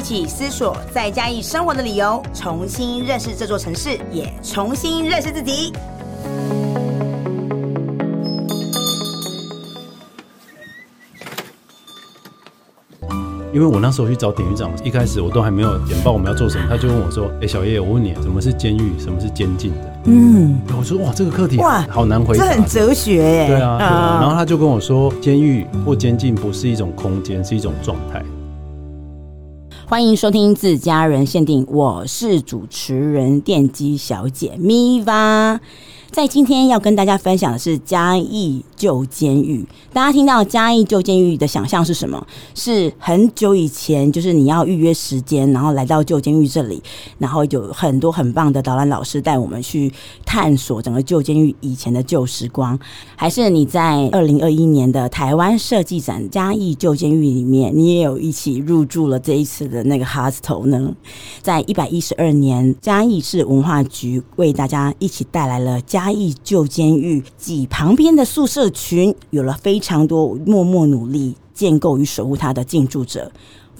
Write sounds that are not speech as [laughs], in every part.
一起思索在嘉义生活的理由，重新认识这座城市，也重新认识自己。因为我那时候去找典狱长，一开始我都还没有简报我们要做什么，他就问我说：“哎、欸，小叶，我问你，什么是监狱？什么是监禁的？”嗯，我说：“哇，这个课题哇，好难回答，这很哲学耶。”对啊。然后他就跟我说：“监狱或监禁不是一种空间，是一种状态。”欢迎收听自家人限定，我是主持人电机小姐咪吧。在今天要跟大家分享的是嘉义旧监狱。大家听到嘉义旧监狱的想象是什么？是很久以前，就是你要预约时间，然后来到旧监狱这里，然后有很多很棒的导览老师带我们去探索整个旧监狱以前的旧时光。还是你在二零二一年的台湾设计展嘉义旧监狱里面，你也有一起入住了这一次的那个 hostel 呢？在一百一十二年，嘉义市文化局为大家一起带来了嘉。嘉义旧监狱及旁边的宿舍群，有了非常多默默努力建构与守护它的进驻者。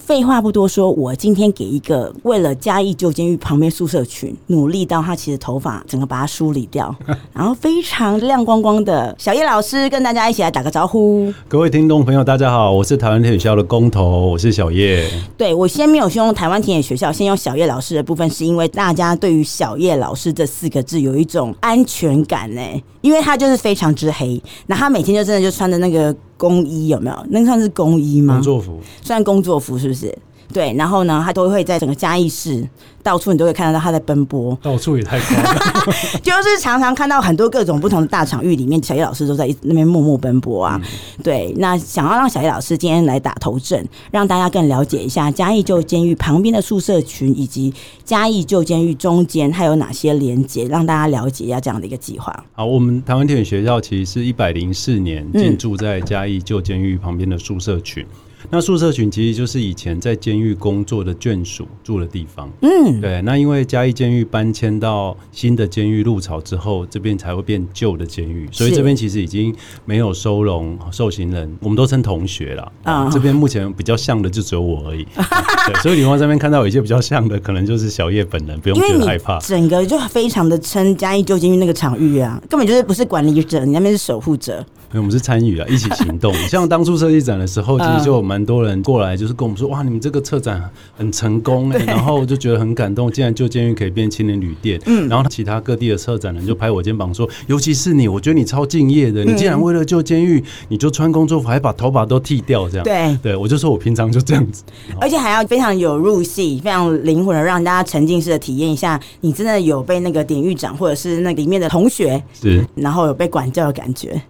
废话不多说，我今天给一个为了嘉义旧监狱旁边宿舍群努力到他其实头发整个把它梳理掉，[laughs] 然后非常亮光光的小叶老师跟大家一起来打个招呼。各位听众朋友，大家好，我是台湾田野学校的工头，我是小叶。对，我先没有先用台湾田野学校，先用小叶老师的部分，是因为大家对于小叶老师这四个字有一种安全感呢，因为他就是非常之黑，那他每天就真的就穿着那个。工衣有没有？那算是工衣吗？工作服，算工作服是不是？对，然后呢，他都会在整个嘉义市。到处你都会看得到他在奔波，到处也太快了，[laughs] 就是常常看到很多各种不同的大场域里面，小叶老师都在那边默默奔波啊。嗯、对，那想要让小叶老师今天来打头阵，让大家更了解一下嘉义旧监狱旁边的宿舍群，以及嘉义旧监狱中间还有哪些连接，让大家了解一下这样的一个计划。好，我们台湾田野学校其实是一百零四年进驻在嘉义旧监狱旁边的宿舍群。嗯那宿舍群其实就是以前在监狱工作的眷属住的地方。嗯，对。那因为嘉义监狱搬迁到新的监狱入巢之后，这边才会变旧的监狱，所以这边其实已经没有收容受刑人，我们都称同学了。啊，这边目前比较像的就只有我而已。[laughs] 对，所以你往这边看到有一些比较像的，可能就是小叶本人，不用觉得害怕。整个就非常的称嘉义旧监狱那个场域啊，根本就是不是管理者，你那边是守护者。因为我们是参与啊，一起行动。[laughs] 像当初设计展的时候，其实就有蛮多人过来，就是跟我们说：“哇，你们这个策展很成功哎！”然后我就觉得很感动，竟然旧监狱可以变青年旅店。嗯，然后其他各地的策展人就拍我肩膀说：“尤其是你，我觉得你超敬业的。你竟然为了旧监狱，你就穿工作服，还把头发都剃掉，这样。”对，对我就说我平常就这样子，而且还要非常有入戏，非常灵魂的让大家沉浸式的体验一下，你真的有被那个典狱长或者是那里面的同学是，然后有被管教的感觉。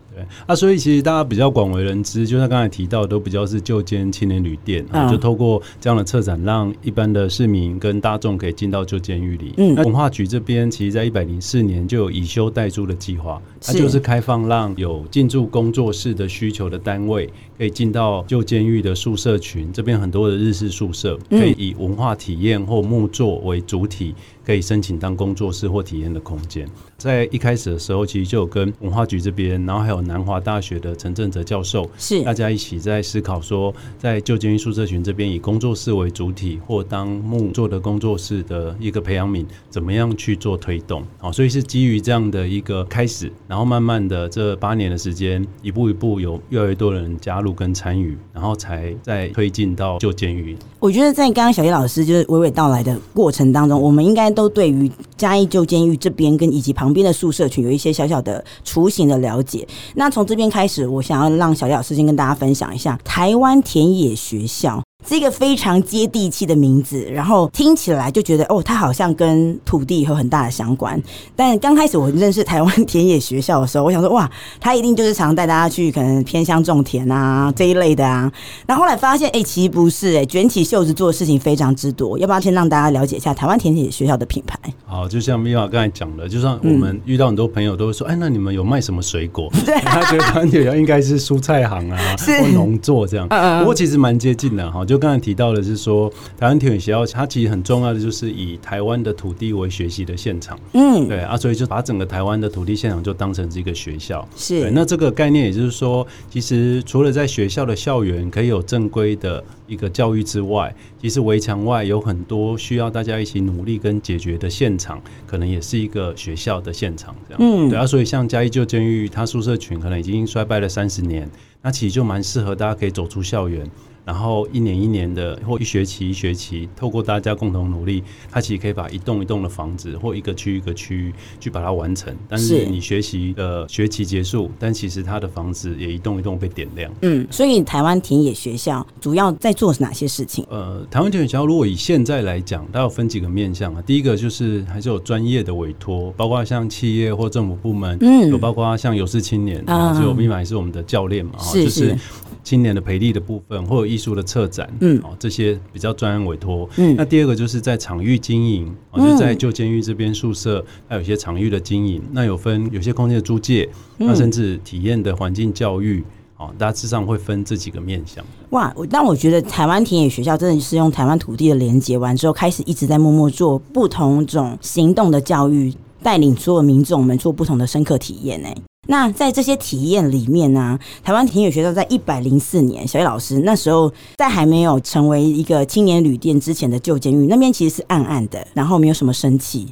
啊，所以其实大家比较广为人知，就像刚才提到，都比较是旧间青年旅店，啊，就透过这样的策展，让一般的市民跟大众可以进到旧监狱里。嗯，那文化局这边其实，在一百零四年就有以修代租的计划，它就是开放让有进驻工作室的需求的单位，可以进到旧监狱的宿舍群。这边很多的日式宿舍，可以以文化体验或木作为主体。可以申请当工作室或体验的空间。在一开始的时候，其实就有跟文化局这边，然后还有南华大学的陈正哲教授，是大家一起在思考说，在旧监狱宿舍群这边以工作室为主体，或当木做的工作室的一个培养皿，怎么样去做推动？好，所以是基于这样的一个开始，然后慢慢的这八年的时间，一步一步有越来越多人加入跟参与，然后才再推进到旧监狱。我觉得在刚刚小叶老师就是娓娓道来的过程当中，我们应该。都对于嘉义旧监狱这边跟以及旁边的宿舍群有一些小小的雏形的了解。那从这边开始，我想要让小叶老师先跟大家分享一下台湾田野学校。是一个非常接地气的名字，然后听起来就觉得哦，它好像跟土地有很大的相关。但刚开始我认识台湾田野学校的时候，我想说哇，他一定就是常带大家去可能偏乡种田啊 [laughs] 这一类的啊。然后后来发现，哎、欸，其实不是、欸，哎，卷起袖子做的事情非常之多。要不要先让大家了解一下台湾田野学校的品牌？好，就像 Miva 刚才讲的，就像我们遇到很多朋友都会说，哎、嗯欸，那你们有卖什么水果？[laughs] [laughs] 对、啊，他觉得台湾田野应该是蔬菜行啊，是农作这样。嗯嗯，不过其实蛮接近的哈。就刚才提到的是说，台湾田野学校它其实很重要的就是以台湾的土地为学习的现场。嗯，对啊，所以就把整个台湾的土地现场就当成是一个学校。是，那这个概念也就是说，其实除了在学校的校园可以有正规的一个教育之外，其实围墙外有很多需要大家一起努力跟解决的现场，可能也是一个学校的现场。这样，嗯，对啊，所以像嘉义旧监狱，它宿舍群可能已经衰败了三十年，那其实就蛮适合大家可以走出校园。然后一年一年的，或一学期一学期，透过大家共同努力，它其实可以把一栋一栋的房子，或一个区域一个区域去把它完成。但是你学习的学期结束，但其实它的房子也一栋一栋被点亮。嗯，所以台湾田野学校主要在做哪些事情？呃，台湾田野学校如果以现在来讲，它要分几个面向啊。第一个就是还是有专业的委托，包括像企业或政府部门，嗯，有包括像有事青年啊，就 Miva 也是我们的教练嘛，是是。就是青年的培力的部分，或者艺术的策展，嗯，哦，这些比较专案委托。嗯，那第二个就是在场域经营，哦，就在旧监狱这边宿舍，还有一些场域的经营。那有分有些空间的租借，那甚至体验的环境教育，哦，大致上会分这几个面向。哇，但我觉得台湾田野学校真的是用台湾土地的连接完之后，开始一直在默默做不同种行动的教育，带领所有民众们做不同的深刻体验呢。那在这些体验里面呢、台湾田野学校在一百零四年，小叶老师那时候在还没有成为一个青年旅店之前的旧监狱，那边其实是暗暗的，然后没有什么生气。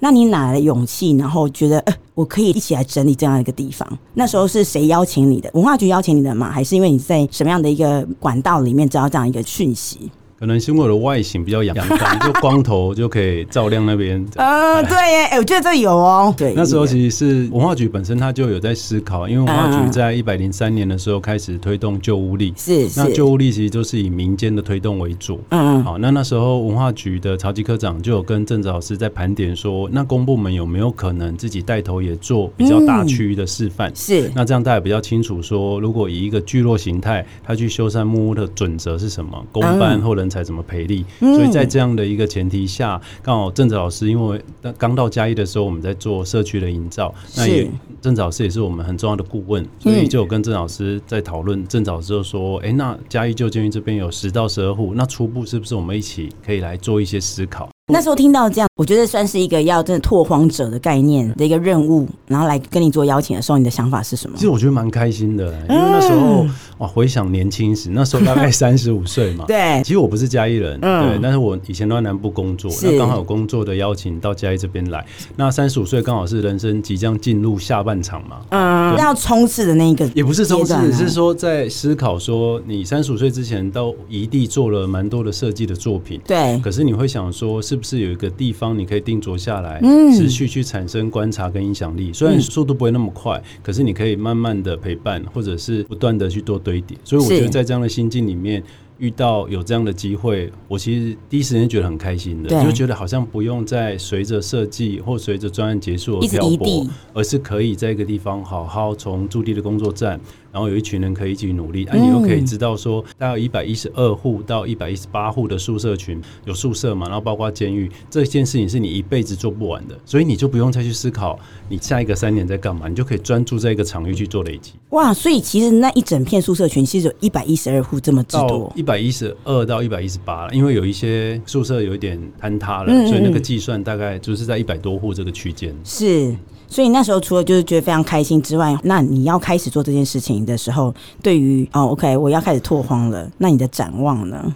那你哪来的勇气，然后觉得呃，我可以一起来整理这样一个地方？那时候是谁邀请你的？文化局邀请你的吗？还是因为你在什么样的一个管道里面知道这样一个讯息？可能是因为我的外形比较阳刚，就光头就可以照亮那边。呃，[laughs] 对耶，哎，我觉得这有哦。对，那时候其实是文化局本身它就有在思考，因为文化局在一百零三年的时候开始推动旧屋力，是是。那旧屋力其实就是以民间的推动为主。嗯嗯。好，那那时候文化局的曹吉科长就有跟郑子老师在盘点说，那公部门有没有可能自己带头也做比较大区域的示范？是。那这样大家比较清楚说，如果以一个聚落形态，他去修缮木屋的准则是什么？公办或人。才怎么培力？所以在这样的一个前提下，刚好郑子老师因为刚到嘉义的时候，我们在做社区的营造，那也郑子老师也是我们很重要的顾问，所以就有跟郑老师在讨论。郑子老师就说：“哎，那嘉义旧监狱这边有十到十二户，那初步是不是我们一起可以来做一些思考？”那时候听到这样，我觉得算是一个要真的拓荒者的概念的一个任务，然后来跟你做邀请的时候，你的想法是什么？其实我觉得蛮开心的，因为那时候哇，回想年轻时，那时候大概三十五岁嘛。[laughs] 对，其实我不是嘉义人，对，但是我以前都在南部工作，那刚好有工作的邀请到嘉义这边来。那三十五岁刚好是人生即将进入下半场嘛，嗯，要冲刺的那一个，也不是冲刺，只是说在思考说，你三十五岁之前到异地做了蛮多的设计的作品，对，可是你会想说是。是不是有一个地方你可以定着下来，持续去产生观察跟影响力？虽然速度不会那么快，可是你可以慢慢的陪伴，或者是不断的去做堆叠。所以我觉得在这样的心境里面。遇到有这样的机会，我其实第一时间觉得很开心的，就觉得好像不用再随着设计或随着专案结束而漂泊，而是可以在一个地方好好从驻地的工作站，然后有一群人可以一起努力，啊，你又可以知道说，大概一百一十二户到一百一十八户的宿舍群有宿舍嘛，然后包括监狱，这件事情是你一辈子做不完的，所以你就不用再去思考你下一个三年在干嘛，你就可以专注在一个场域去做累积。哇，所以其实那一整片宿舍群其实有一百一十二户这么之多。一百一十二到一百一十八了，因为有一些宿舍有一点坍塌了，嗯嗯，所以那个计算大概就是在一百多户这个区间。是，所以那时候除了就是觉得非常开心之外，那你要开始做这件事情的时候，对于哦，OK，我要开始拓荒了，那你的展望呢？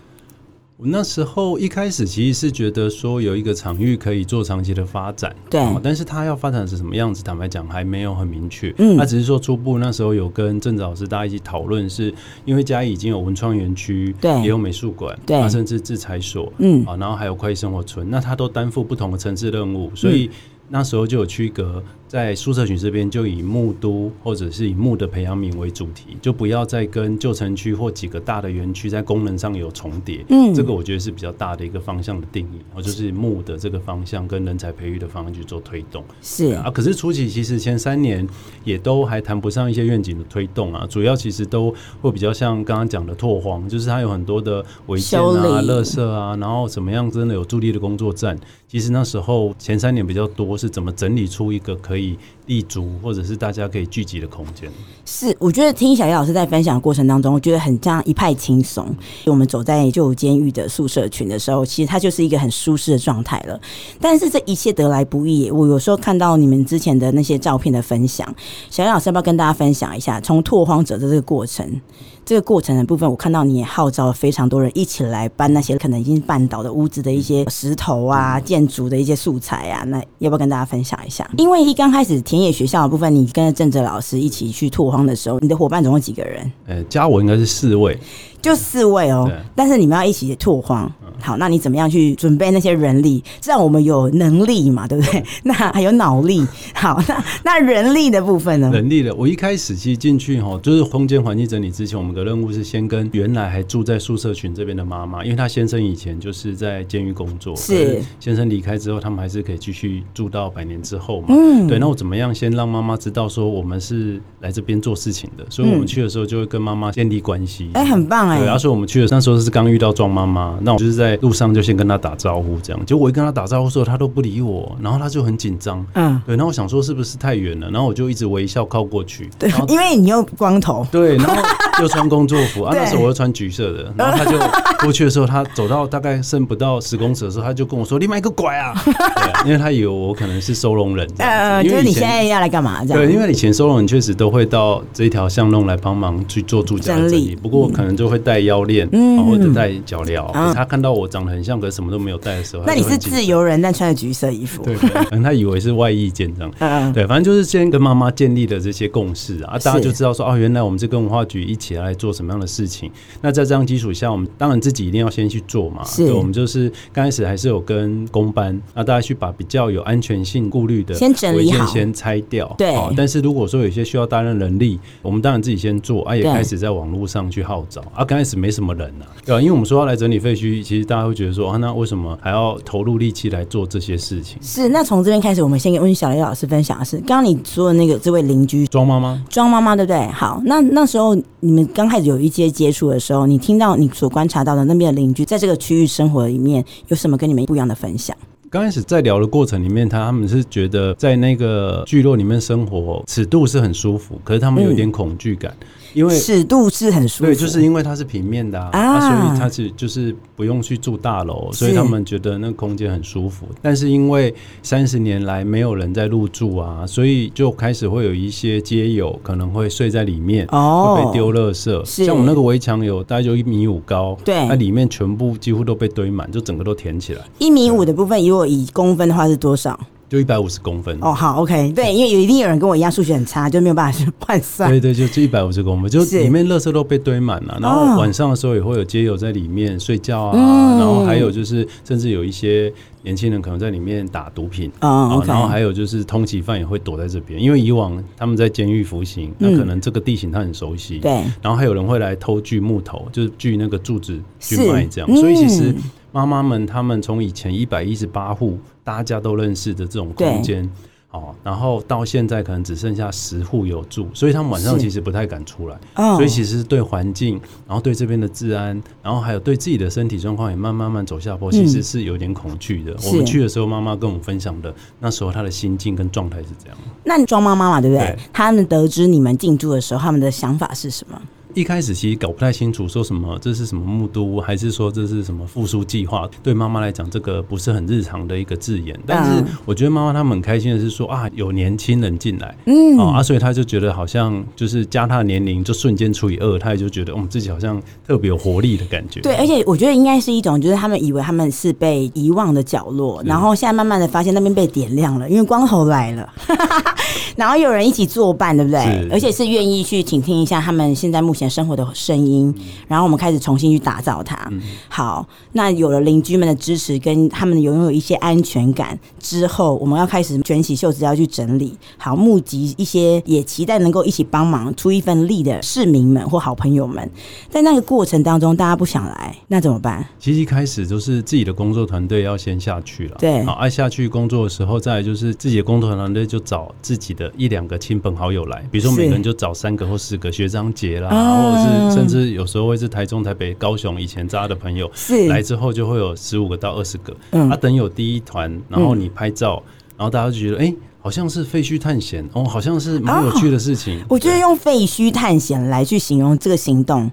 我那时候一开始其实是觉得说有一个场域可以做长期的发展，对，但是它要发展成什么样子，坦白讲还没有很明确。嗯，那只是说初步那时候有跟郑子老师大家一起讨论，是因为嘉义已经有文创园区，对，也有美术馆，对，甚至制裁所，嗯，啊，然后还有快意生活村，那它都担负不同的层次任务，所以那时候就有区隔。在宿舍群这边就以木都或者是以木的培养皿为主题，就不要再跟旧城区或几个大的园区在功能上有重叠。嗯，这个我觉得是比较大的一个方向的定义，我就是木的这个方向跟人才培育的方向去做推动。是啊，可是初期其实前三年也都还谈不上一些愿景的推动啊，主要其实都会比较像刚刚讲的拓荒，就是它有很多的违建啊、垃圾啊，然后怎么样真的有助力的工作站。其实那时候前三年比较多是怎么整理出一个可以以立足或者是大家可以聚集的空间。是，我觉得听小叶老师在分享的过程当中，我觉得很这样一派轻松。我们走在旧监狱的宿舍群的时候，其实它就是一个很舒适的状态了。但是这一切得来不易，我有时候看到你们之前的那些照片的分享，小叶老师要不要跟大家分享一下从拓荒者的这个过程？这个过程的部分，我看到你也号召了非常多人一起来搬那些可能已经绊倒的屋子的一些石头啊、建筑的一些素材啊，那要不要跟大家分享一下？因为一刚开始田野学校的部分，你跟着郑哲老师一起去拓荒的时候，你的伙伴总共几个人？呃，加我应该是四位，就四位哦。但是你们要一起拓荒。好，那你怎么样去准备那些人力？这样我们有能力嘛，对不对？[laughs] 那还有脑力。好，那那人力的部分呢？人力的，我一开始其实进去哈，就是空间环境整理之前，我们的任务是先跟原来还住在宿舍群这边的妈妈，因为她先生以前就是在监狱工作，是先生离开之后，他们还是可以继续住到百年之后嘛。嗯，对。那我怎么样先让妈妈知道说我们是来这边做事情的？所以我们去的时候就会跟妈妈建立关系。哎、嗯，很棒哎。对，然后所以我们去的那时候是刚遇到庄妈妈，那我就是在。在路上就先跟他打招呼，这样，结果我一跟他打招呼的时候，他都不理我，然后他就很紧张，嗯，对，然后我想说是不是太远了，然后我就一直微笑靠过去，对，因为你又光头，对，然后 [laughs] 又穿工作服，啊，那时候我又穿橘色的，然后他就 [laughs] 过去的时候，他走到大概剩不到十公尺的时候，他就跟我说：“你买个拐啊！”对，因为他以为我可能是收容人，呃，因为你现在要来干嘛？这样，对，因为以前收容人确实都会到这一条巷弄来帮忙去做住家整理，不过可能就会带腰链，嗯，或者带脚镣，他看到我长得很像可是。什么都没有带的时候，那你是自由人，但穿着橘色衣服，对，可能他以为是外衣件这样，对，反正就是先跟妈妈建立的这些共识啊，大家就知道说哦，原来我们这跟文化局一起来做什么样的事情。那在这样基础下，我们当然自己一定要先去做嘛，对，我们就是刚开始还是有跟工班，那大家去把比较有安全性顾虑的先整理好，先拆掉，对。但是如果说有些需要大量人力，我们当然自己先做，啊，也开始在网络上去号召，啊，刚开始没什么人啊，对吧？因为我们说要来整理废墟，其实大家会觉得说啊，那为什么还要要投入力气来做这些事情。是，那从这边开始，我们先跟温小雷老师分享的是，刚刚你说的那个这位邻居庄妈妈，庄妈妈对不对？好，那那时候你你们刚开始有一些接触的时候，你听到你所观察到的那边的邻居，在这个区域生活里面有什么跟你们不一样的分享？刚开始在聊的过程里面，他他们是觉得在那个聚落里面生活尺度是很舒服，可是他们有点恐惧感。因为尺度是很舒服，对，就是因为它是平面的啊，啊所以它是就是不用去住大楼，所以他们觉得那个空间很舒服。但是因为三十年来没有人在入住啊，所以就开始会有一些街友可能会睡在里面，哦，会被丢垃圾。像我们那个围墙有大概就一米五高，对，那里面全部几乎都被堆满，就整个都填起来。一米五的部分，如果以公分的话是多少？就一百五十公分。哦，好，OK，对，因为有一定有人跟我一样数学很差，就没有办法去换算。对对，就就一百五十公分，就里面垃圾都被堆满了，然后晚上的时候也会有街友在里面睡觉啊，然后还有就是甚至有一些年轻人可能在里面打毒品啊，然后还有就是通缉犯也会躲在这边，因为以往他们在监狱服刑，那可能这个地形他很熟悉，对，然后还有人会来偷锯木头，就是锯那个柱子去卖这样，所以其实。妈妈们，他们从以前一百一十八户大家都认识的这种空间，哦，然后到现在可能只剩下十户有住，所以他们晚上其实不太敢出来，所以其实对环境，然后对这边的治安，然后还有对自己的身体状况也慢慢慢走下坡，其实是有点恐惧的。我们去的时候，妈妈跟我们分享的那时候她的心境跟状态是这样。那庄妈妈嘛，对不对？他们得知你们进驻的时候，他们的想法是什么？一开始其实搞不太清楚，说什么这是什么木都，还是说这是什么复苏计划？对妈妈来讲，这个不是很日常的一个字眼。但是我觉得妈妈他们很开心的是说啊，有年轻人进来，嗯啊，所以他就觉得好像就是加他的年龄就瞬间除以二，他也就觉得我们自己好像特别有活力的感觉。对，而且我觉得应该是一种，就是他们以为他们是被遗忘的角落，然后现在慢慢的发现那边被点亮了，因为光头来了，[laughs] 然后有人一起作伴，对不对？而且是愿意去倾听一下他们现在目前。闲生活的声音，嗯、然后我们开始重新去打造它。嗯、好，那有了邻居们的支持，跟他们拥有一些安全感之后，我们要开始卷起袖子要去整理，好，募集一些也期待能够一起帮忙出一份力的市民们或好朋友们。在那个过程当中，大家不想来，那怎么办？其实一开始都是自己的工作团队要先下去了，对，好，爱下去工作的时候，再来就是自己的工作团队就找自己的一两个亲朋好友来，比如说每个人就找三个或四个学长姐啦，或者是甚至有时候会是台中、台北、高雄以前扎的朋友，是来之后就会有十五个到二十个，嗯，啊，等有第一团，然后你拍照，然后大家就觉得，哎，好像是废墟探险哦，好像是蛮有趣的事情。我觉得用废墟探险来去形容这个行动。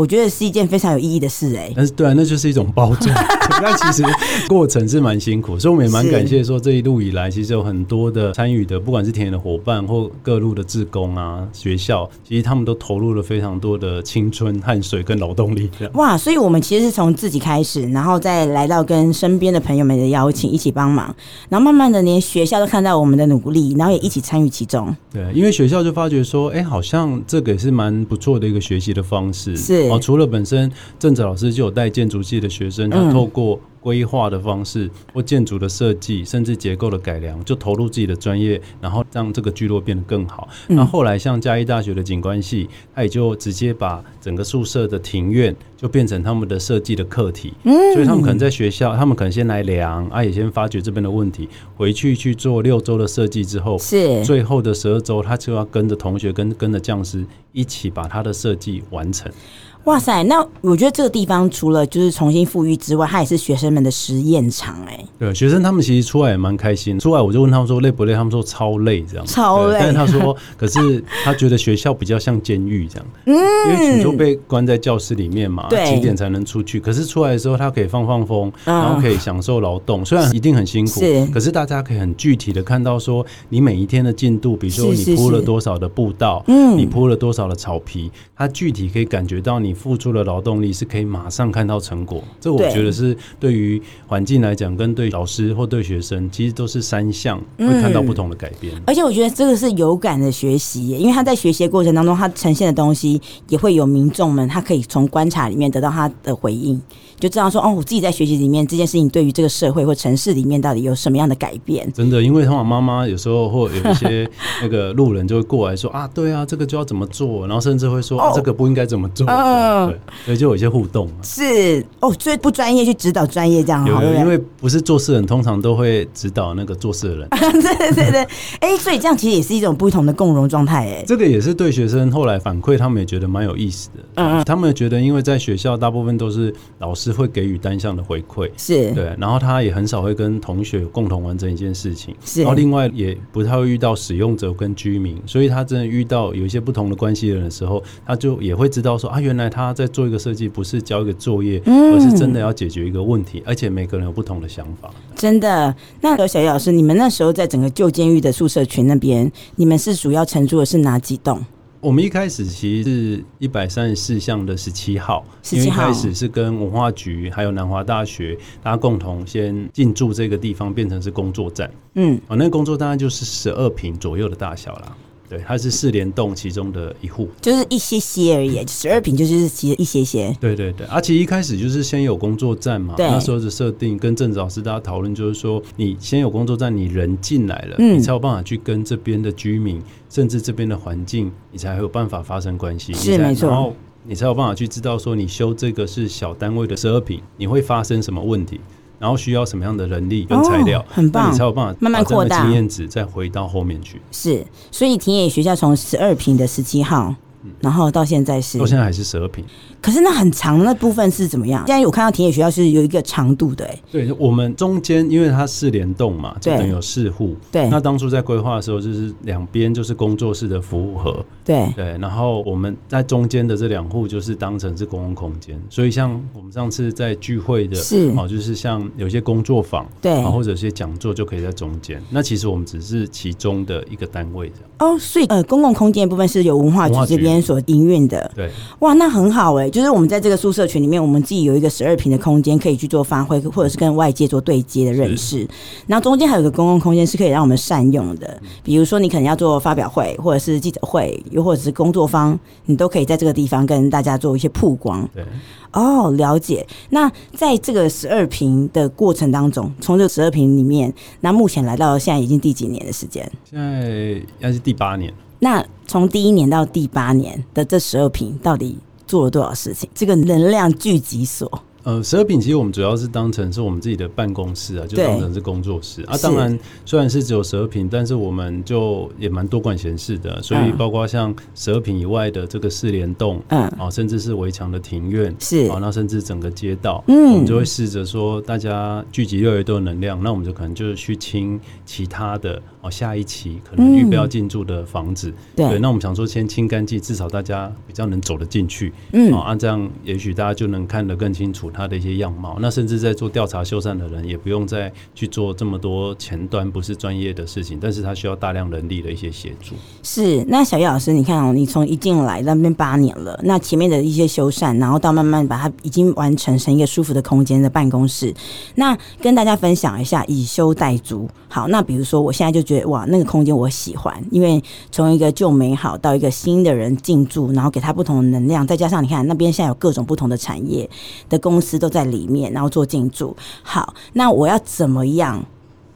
我觉得是一件非常有意义的事哎、欸，但是对啊，那就是一种包装。[laughs] 那其实过程是蛮辛苦，所以我们也蛮感谢说这一路以来，其实有很多的参与的，不管是田野的伙伴或各路的志工啊、学校，其实他们都投入了非常多的青春、汗水跟劳动力。哇，所以我们其实是从自己开始，然后再来到跟身边的朋友们的邀请，一起帮忙，然后慢慢的连学校都看到我们的努力，然后也一起参与其中。对，因为学校就发觉说，哎、欸，好像这个也是蛮不错的一个学习的方式。是。哦，除了本身郑哲老师就有带建筑系的学生，他透过规划的方式或建筑的设计，甚至结构的改良，就投入自己的专业，然后让这个聚落变得更好。那后来像嘉义大学的景观系，他也就直接把整个宿舍的庭院就变成他们的设计的课题。所以他们可能在学校，他们可能先来量，啊，也先发掘这边的问题，回去去做六周的设计之后，是最后的十二周，他就要跟着同学跟跟着匠师一起把他的设计完成。哇塞，那我觉得这个地方除了就是重新富裕之外，它也是学生们的实验场哎、欸。对，学生他们其实出来也蛮开心。出来我就问他们说累不累，他们说超累。这样。超累。但是他说，可是他觉得学校比较像监狱。这样，嗯，因为你就被关在教室里面嘛，对，几点才能出去？可是出来的时候，他可以放放风，然后可以享受劳动，虽然一定很辛苦，是，可是大家可以很具体的看到说，你每一天的进度，比如说你铺了多少的步道，嗯，你铺了多少的草皮，他具体可以感觉到你付出的劳动。动力是可以马上看到成果，这我觉得是对于环境来讲，跟对老师或对学生，其实都是三项会看到不同的改变。而且我觉得这个是有感的学习，因为他在学习的过程当中，他呈现的东西也会有民众们，他可以从观察里面得到他的回应，就知道说哦，我自己在学习里面这件事情对于这个社会或城市里面到底有什么样的改变。真的，因为通常妈妈有时候或有一些那个路人就会过来说啊，对啊，这个就要怎么做，然后甚至会说啊，这个不应该怎么做，[laughs] 对。就有一些互动嘛，是哦，所以不专业去指导专业这样，有，有，因为不是做事人，通常都会指导那个做事的人。对对对对，哎，所以这样其实也是一种不同的共融状态，哎，这个也是对学生后来反馈，他们也觉得蛮有意思的。嗯嗯，他们觉得，因为在学校大部分都是老师会给予单向的回馈，是。对，然后他也很少会跟同学共同完成一件事情，是，然后另外也不太会遇到使用者跟居民，所以他真的遇到有一些不同的关系的人的时候，他就也会知道说啊，原来他在做一个设计不是交一个作业，而是真的要解决一个问题，而且每个人有不同的想法。真的，那个小叶老师，你们那时候在整个旧监狱的宿舍群那边，你们是主要承租的是哪几栋？我们一开始其实是一百三十四巷的十七号，因为一开始是跟文化局还有南华大学大家共同先进驻这个地方，变成是工作站。嗯，哦，那个工作大概就是十二平左右的大小啦。对，它是四联栋其中的一户，就是一些些而已，十二平就是其实一些些。对对对，而且一开始就是先有工作站嘛，那时候的设定跟郑老师大家讨论，就是说你先有工作站，你人进来了，嗯、你才有办法去跟这边的居民，甚至这边的环境，你才有办法发生关系。是没错，然后你才有办法去知道说，你修这个是小单位的十二坪，你会发生什么问题。然后需要什么样的人力跟材料，哦、很棒，你才有办法慢慢扩大经验值，再回到后面去。是，所以田野学校从十二坪的十七号，嗯、然后到现在是，到现在还是十二坪。可是那很长的那部分是怎么样？现在有看到田野学校是有一个长度的、对，我们中间因为它四联动嘛，就等于有四户。对，那当初在规划的时候，就是两边就是工作室的服务盒。对对，然后我们在中间的这两户就是当成是公共空间，所以像我们上次在聚会的，是哦，就是像有些工作坊，对，或者一些讲座就可以在中间。那其实我们只是其中的一个单位这样。哦，所以呃，公共空间部分是由文化局这边所营运的。对，哇，那很好哎、欸，对，就是我们在这个宿舍群里面，我们自己有一个十二平的空间可以去做发挥，或者是跟外界做对接的认识。然后中间还有个公共空间是可以让我们善用的，比如说你可能要做发表会，或者是记者会，又或者是工作方，你都可以在这个地方跟大家做一些曝光。对，哦，了解。那在这个十二平的过程当中，从这个十二平里面，那目前来到现在已经第几年的时间？现在应该是第八年。那从第一年到第八年的这十二平，到底做了多少事情？这个能量聚集所。呃，十二坪其实我们主要是当成是我们自己的办公室啊，就当成是工作室。啊。当然，虽然是只有十二坪，但是我们就也蛮多管闲事的，所以包括像十二坪以外的这个四联栋，嗯，啊，甚至是围墙的庭院，是。啊，那甚至整个街道，嗯，我们就会试着说，大家聚集越来越多的能量，那我们就可能就是去清其他的哦，下一期可能预备要进驻的房子，对，那我们想说先清干净，至少大家比较能走得进去，嗯，啊，这样也许大家就能看得更清楚。他的一些样貌，那甚至在做调查修缮的人也不用再去做这么多前端不是专业的事情，但是他需要大量人力的一些协助。是，那小叶老师，你看哦，你从一进来那边八年了，那前面的一些修缮，然后到慢慢把它已经完成成一个舒服的空间的办公室，那跟大家分享一下以修代租。好，那比如说我现在就觉得哇，那个空间我喜欢，因为从一个旧美好到一个新的人进驻，然后给他不同的能量，再加上你看那边现在有各种不同的产业的工司都在里面，然后做进驻。好，那我要怎么样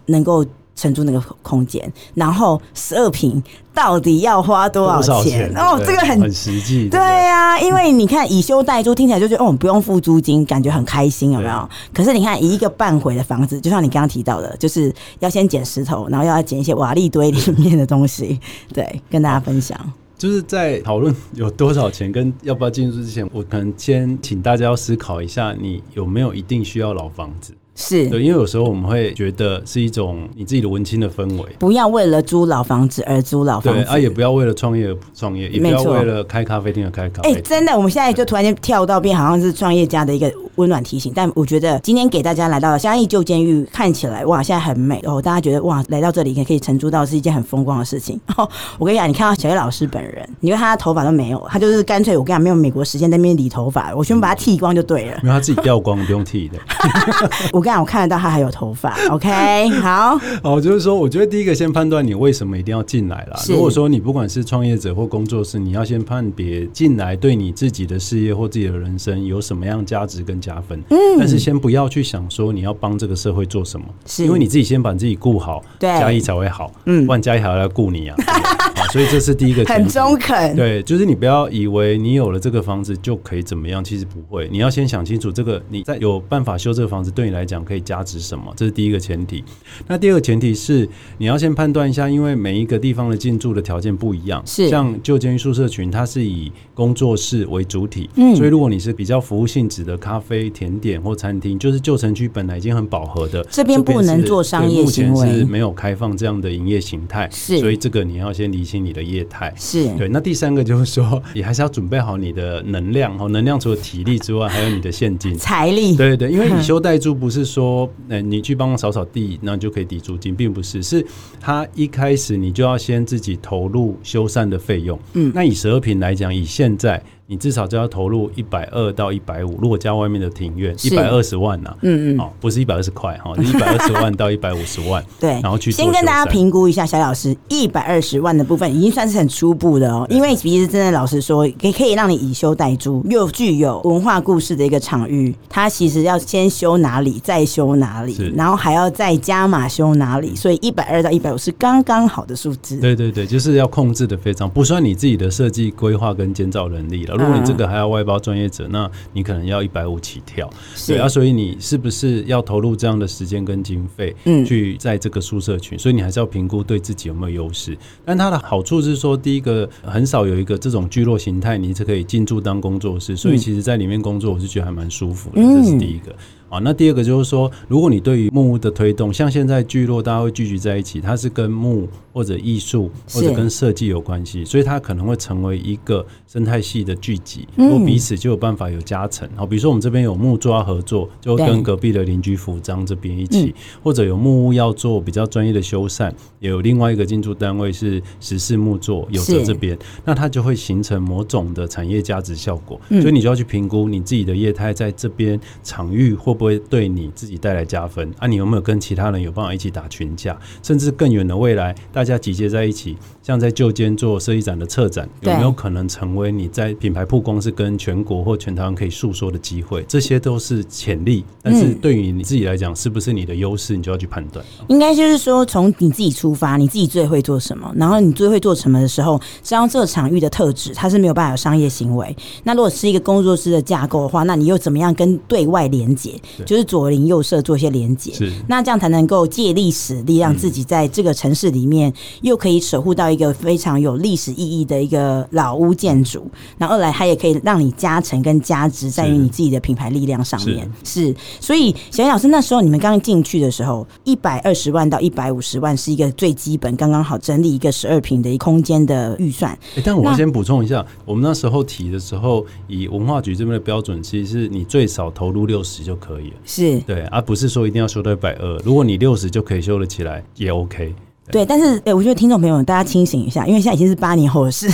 能够承租那个空间？然后十二平到底要花多少钱？哦，这个很很实际。对呀、啊，因为你看以修代租听起来就觉得哦，不用付租金，感觉很开心，有没有？可是你看以一个半毁的房子，就像你刚刚提到的，就是要先捡石头，然后要捡一些瓦砾堆里面的东西。对，跟大家分享。就是在讨论有多少钱跟要不要进入之前，我可能先请大家要思考一下，你有没有一定需要老房子？是对，因为有时候我们会觉得是一种你自己的文青的氛围，不要为了租老房子而租老房子，对啊，也不要为了创业而创业，也不要为了开咖啡店而开咖啡店。哎、欸，真的，我们现在就突然间跳到变好像是创业家的一个温暖提醒。但我觉得今天给大家来到了嘉义旧监狱，看起来哇，现在很美哦，大家觉得哇，来到这里可以可以承租到是一件很风光的事情。哦，[laughs] 我跟你讲，你看到小叶老师本人，你看他的头发都没有，他就是干脆我跟你讲，没有美国时间在那边理头发，我全部把他剃光就对了。没有，他自己掉光，不用剃的。[laughs] 我跟你讲，我看得到他还有。有头发，[laughs] OK，好，哦，就是说，我觉得第一个先判断你为什么一定要进来啦。如果说你不管是创业者或工作室，你要先判别进来对你自己的事业或自己的人生有什么样价值跟加分。嗯，但是先不要去想说你要帮这个社会做什么，是因为你自己先把自己顾好，对，嘉义才会好。嗯，不然嘉义还要来顾你啊。[laughs] 所以这是第一个，很中肯。对，就是你不要以为你有了这个房子就可以怎么样，其实不会。你要先想清楚，这个你在有办法修这个房子，对你来讲可以加值什么，这是第一个前提。那第二个前提是你要先判断一下，因为每一个地方的进驻的条件不一样。是，像旧监狱宿舍群，它是以工作室为主体，嗯，所以如果你是比较服务性质的咖啡、甜点或餐厅，就是旧城区本来已经很饱和的，这边不能做商业行为，目前是没有开放这样的营业形态。是，所以这个你要先理清。你的业态是对，那第三个就是说，你还是要准备好你的能量哦。能量除了体力之外，还有你的现金、财力。对对，因为以修代租不是说，呃，你去帮忙扫扫地，那就可以抵租金，并不是。是他一开始你就要先自己投入修缮的费用。嗯，那以十二坪来讲，以现现在你至少就要投入一百二到一百五，如果加外面的庭院，一百二十万呐、啊，嗯嗯，哦，不是一百二十块哈，一百二十万到一百五十万，[laughs] 对，然后去先跟大家评估一下，小老师一百二十万的部分已经算是很初步的哦，因为其实真的老实说，也可以让你以修代租，又具有文化故事的一个场域，它其实要先修哪里，再修哪里，然后还要再加码修哪里，所以一百二到一百五是刚刚好的数字。对对对，就是要控制的非常，不算你自己的设计规划跟建造能力了。如果你这个还要外包专业者，那你可能要一百五起跳。对啊，所以你是不是要投入这样的时间跟经费，嗯，去在这个宿舍群？所以你还是要评估对自己有没有优势。但它的好处是说，第一个很少有一个这种聚落形态，你是可以进驻当工作室，所以其实在里面工作，我是觉得还蛮舒服的。这是第一个。啊，那第二个就是说，如果你对于木屋的推动，像现在聚落大家会聚集在一起，它是跟木或者艺术或者跟设计有关系，所以它可能会成为一个生态系的聚集，如果彼此就有办法有加成。好，比如说我们这边有木作要合作，就跟隔壁的邻居服装这边一起，或者有木屋要做比较专业的修缮，也有另外一个进驻单位是石室木作有着这边，那它就会形成某种的产业价值效果。所以你就要去评估你自己的业态在这边场域会不会对你自己带来加分啊？你有没有跟其他人有办法一起打群架，甚至更远的未来大。大家集结在一起，像在旧间做设计展的策展，有没有可能成为你在品牌曝光是跟全国或全台湾可以诉说的机会？这些都是潜力，但是对于你自己来讲，是不是你的优势？你就要去判断。应该就是说，从你自己出发，你自己最会做什么，然后你最会做什么的时候，只要这个场域的特质，它是没有办法有商业行为。那如果是一个工作室的架构的话，那你又怎么样跟对外连接？就是左邻右舍做一些连接，是那这样才能够借力使力，让自己在这个城市里面。又可以守护到一个非常有历史意义的一个老屋建筑，那二来它也可以让你加成跟加值在于你自己的品牌力量上面。是，是，所以小叶老师那时候你们刚进去的时候，一百二十万到一百五十万是一个最基本，刚刚好整理一个十二平的空间的预算。欸，但我先补充一下，我们那时候提的时候，以文化局这边的标准，其实是你最少投入六十就可以了。是对，而不是说一定要修到一百二。如果你六十就可以修得起来，也 OK。对，但是，哎，我觉得听众朋友们，大家清醒一下，因为现在已经是八年后的事。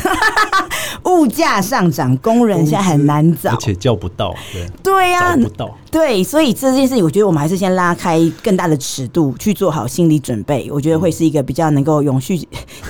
物价上涨，工人现在很难找，而且叫不到，对对呀、啊，找不到，对，所以这件事情，我觉得我们还是先拉开更大的尺度去做好心理准备，我觉得会是一个比较能够永续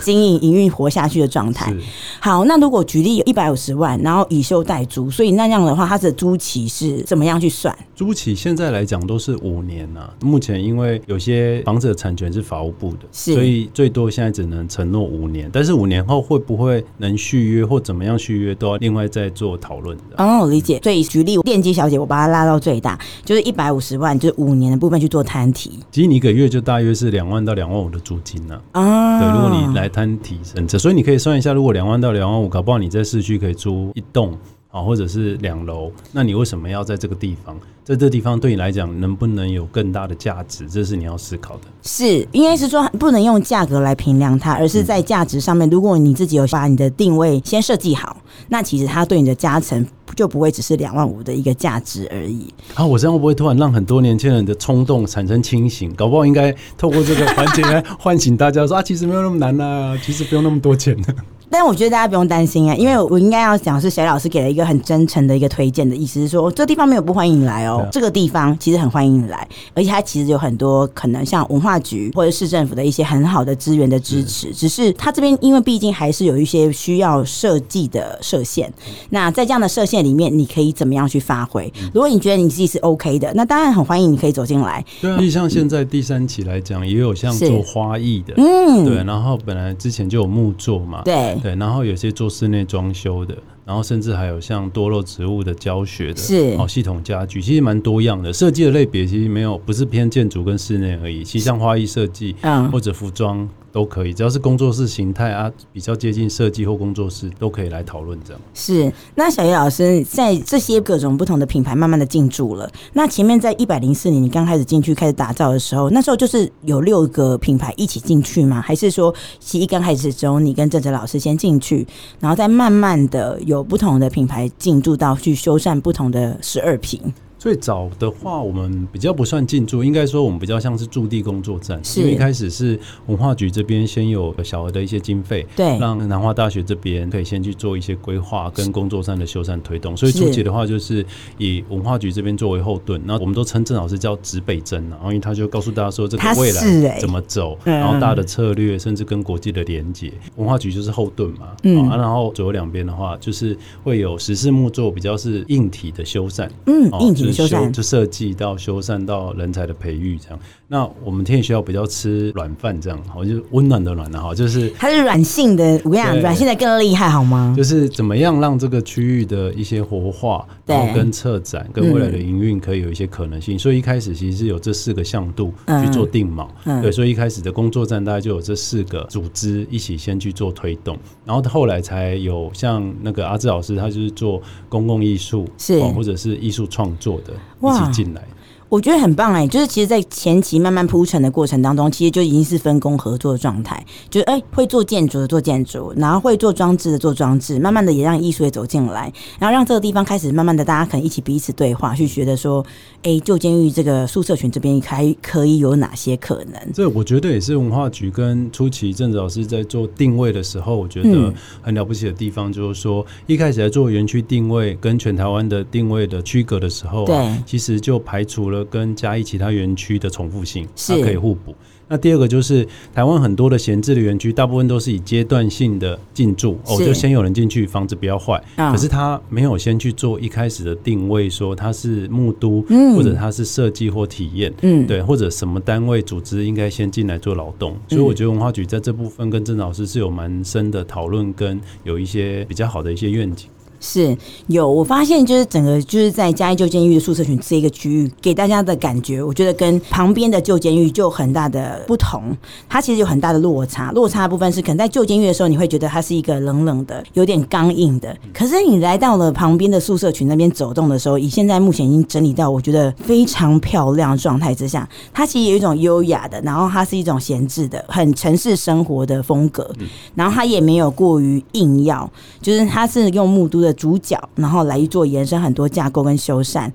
经营、营运、活下去的状态。好，那如果举例有一百五十万，然后以修代租，所以那样的话，它的租期是怎么样去算？租期现在来讲都是五年呐、啊。目前因为有些房子的产权是法务部的，所以最多现在只能承诺五年，但是五年后会不会能续约或怎么样？续约都要另外再做讨论的。哦，理解。所以举例，电机小姐，我把它拉到最大，就是一百五十万，就是五年的部分去做摊提。其实你一个月就大约是两万到两万五的租金呢。啊，对，如果你来摊提甚至，所以你可以算一下，如果两万到两万五，搞不好你在市区可以租一栋。啊，或者是两楼，那你为什么要在这个地方？在这地方对你来讲，能不能有更大的价值？这是你要思考的。是，应该是说不能用价格来衡量它，而是在价值上面。如果你自己有把你的定位先设计好，那其实它对你的加成就不会只是两万五的一个价值而已。啊，我这样会不会突然让很多年轻人的冲动产生清醒？搞不好应该透过这个环节来 [laughs] 唤醒大家说，啊，其实没有那么难啊，其实不用那么多钱的。但我觉得大家不用担心啊，因为我应该要讲是小老师给了一个很真诚的一个推荐的意思，是说这个地方没有不欢迎你来哦，这个地方其实很欢迎你来，而且它其实有很多可能像文化局或者市政府的一些很好的资源的支持，只是它这边因为毕竟还是有一些需要设计的设限，那在这样的设限里面，你可以怎么样去发挥？如果你觉得你自己是 OK 的，那当然很欢迎你可以走进来。对啊，像现在第三期来讲，也有像做花艺的，嗯，对，然后本来之前就有木作嘛，对。对，然后有些做室内装修的，然后甚至还有像多肉植物的教学的，是哦，系统家具其实蛮多样的，设计的类别其实没有，不是偏建筑跟室内而已，其实像花艺设计，嗯，或者服装。都可以，只要是工作室形态啊，比较接近设计或工作室，都可以来讨论这样。是，那小叶老师在这些各种不同的品牌慢慢的进驻了。那前面在一百零四年你刚开始进去开始打造的时候，那时候就是有六个品牌一起进去吗？还是说其实一刚开始只有你跟郑哲老师先进去，然后再慢慢的有不同的品牌进驻到去修缮不同的十二坪？最早的话，我们比较不算进驻，应该说我们比较像是驻地工作站。因为一开始是文化局这边先有小额的一些经费，对，让南华大学这边可以先去做一些规划跟工作站的修缮推动。所以初期的话，就是以文化局这边作为后盾，那我们都称郑老师叫指北针，然后因为他就告诉大家说这个未来怎么走，然后大的策略，甚至跟国际的连接。文化局就是后盾嘛，嗯，然后左右两边的话，就是会有十四木做比较是硬体的修缮，嗯，硬体。修就设计到修缮到人才的培育这样，那我们天野学校比较吃软饭这样，好，就是温暖的暖的哈，就是它是软性的，我跟你讲，软性的更厉害好吗？就是怎么样让这个区域的一些活化，然后跟策展跟未来的营运可以有一些可能性，所以一开始其实是有这四个向度去做定锚，对，所以一开始的工作站大概就有这四个组织一起先去做推动，然后后来才有像那个阿志老师，他就是做公共艺术是或者是艺术创作的。一起进来，我觉得很棒哎、欸，就是其实，在前期慢慢铺陈的过程当中，其实就已经是分工合作的状态。就是哎、欸，会做建筑的做建筑，然后会做装置的做装置，慢慢的也让艺术也走进来，然后让这个地方开始慢慢的大家可能一起彼此对话，去觉得说，哎、欸，旧监狱这个宿舍群这边还可以有哪些可能？这我觉得也是文化局跟初期郑老师在做定位的时候，我觉得很了不起的地方，就是说、嗯、一开始在做园区定位跟全台湾的定位的区隔的时候、啊，对，其实就排除了。跟嘉义其他园区的重复性，它可以互补。那第二个就是台湾很多的闲置的园区，大部分都是以阶段性的进驻，哦，就先有人进去，房子不要坏。可是他没有先去做一开始的定位，说它是木都，或者它是设计或体验，嗯，对，或者什么单位组织应该先进来做劳动。所以我觉得文化局在这部分跟郑老师是有蛮深的讨论，跟有一些比较好的一些愿景。是有，我发现就是整个就是在嘉义旧监狱的宿舍群这一个区域，给大家的感觉，我觉得跟旁边的旧监狱就很大的不同。它其实有很大的落差，落差的部分是可能在旧监狱的时候，你会觉得它是一个冷冷的、有点刚硬的。可是你来到了旁边的宿舍群那边走动的时候，以现在目前已经整理到我觉得非常漂亮的状态之下，它其实有一种优雅的，然后它是一种闲置的、很城市生活的风格，然后它也没有过于硬要，就是它是用木都的。主角，然后来做延伸很多架构跟修缮。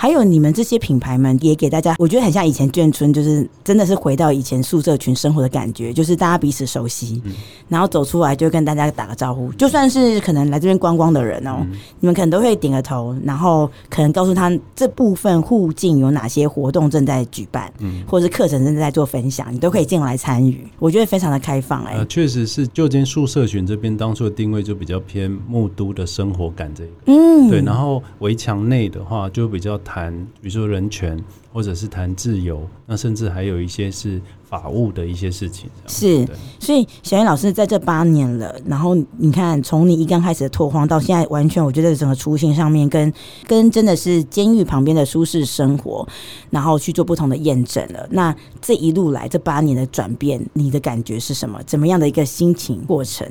还有你们这些品牌们也给大家，我觉得很像以前眷村，就是真的是回到以前宿舍群生活的感觉，就是大家彼此熟悉，然后走出来就跟大家打个招呼，就算是可能来这边观光的人哦，你们可能都会点个头，然后可能告诉他这部分附近有哪些活动正在举办，或者是课程正在做分享，你都可以进来参与。我觉得非常的开放哎、欸，确实是旧间宿舍群这边当初的定位就比较偏木都的生活感这一个，嗯，对，然后围墙内的话就比较。谈，比如说人权，或者是谈自由，那甚至还有一些是法务的一些事情。是，所以小燕老师在这八年了，然后你看，从你一刚开始的拓荒到现在，完全我觉得整个雏形上面跟跟真的是监狱旁边的舒适生活，然后去做不同的验证了。那这一路来这八年的转变，你的感觉是什么？怎么样的一个心情过程？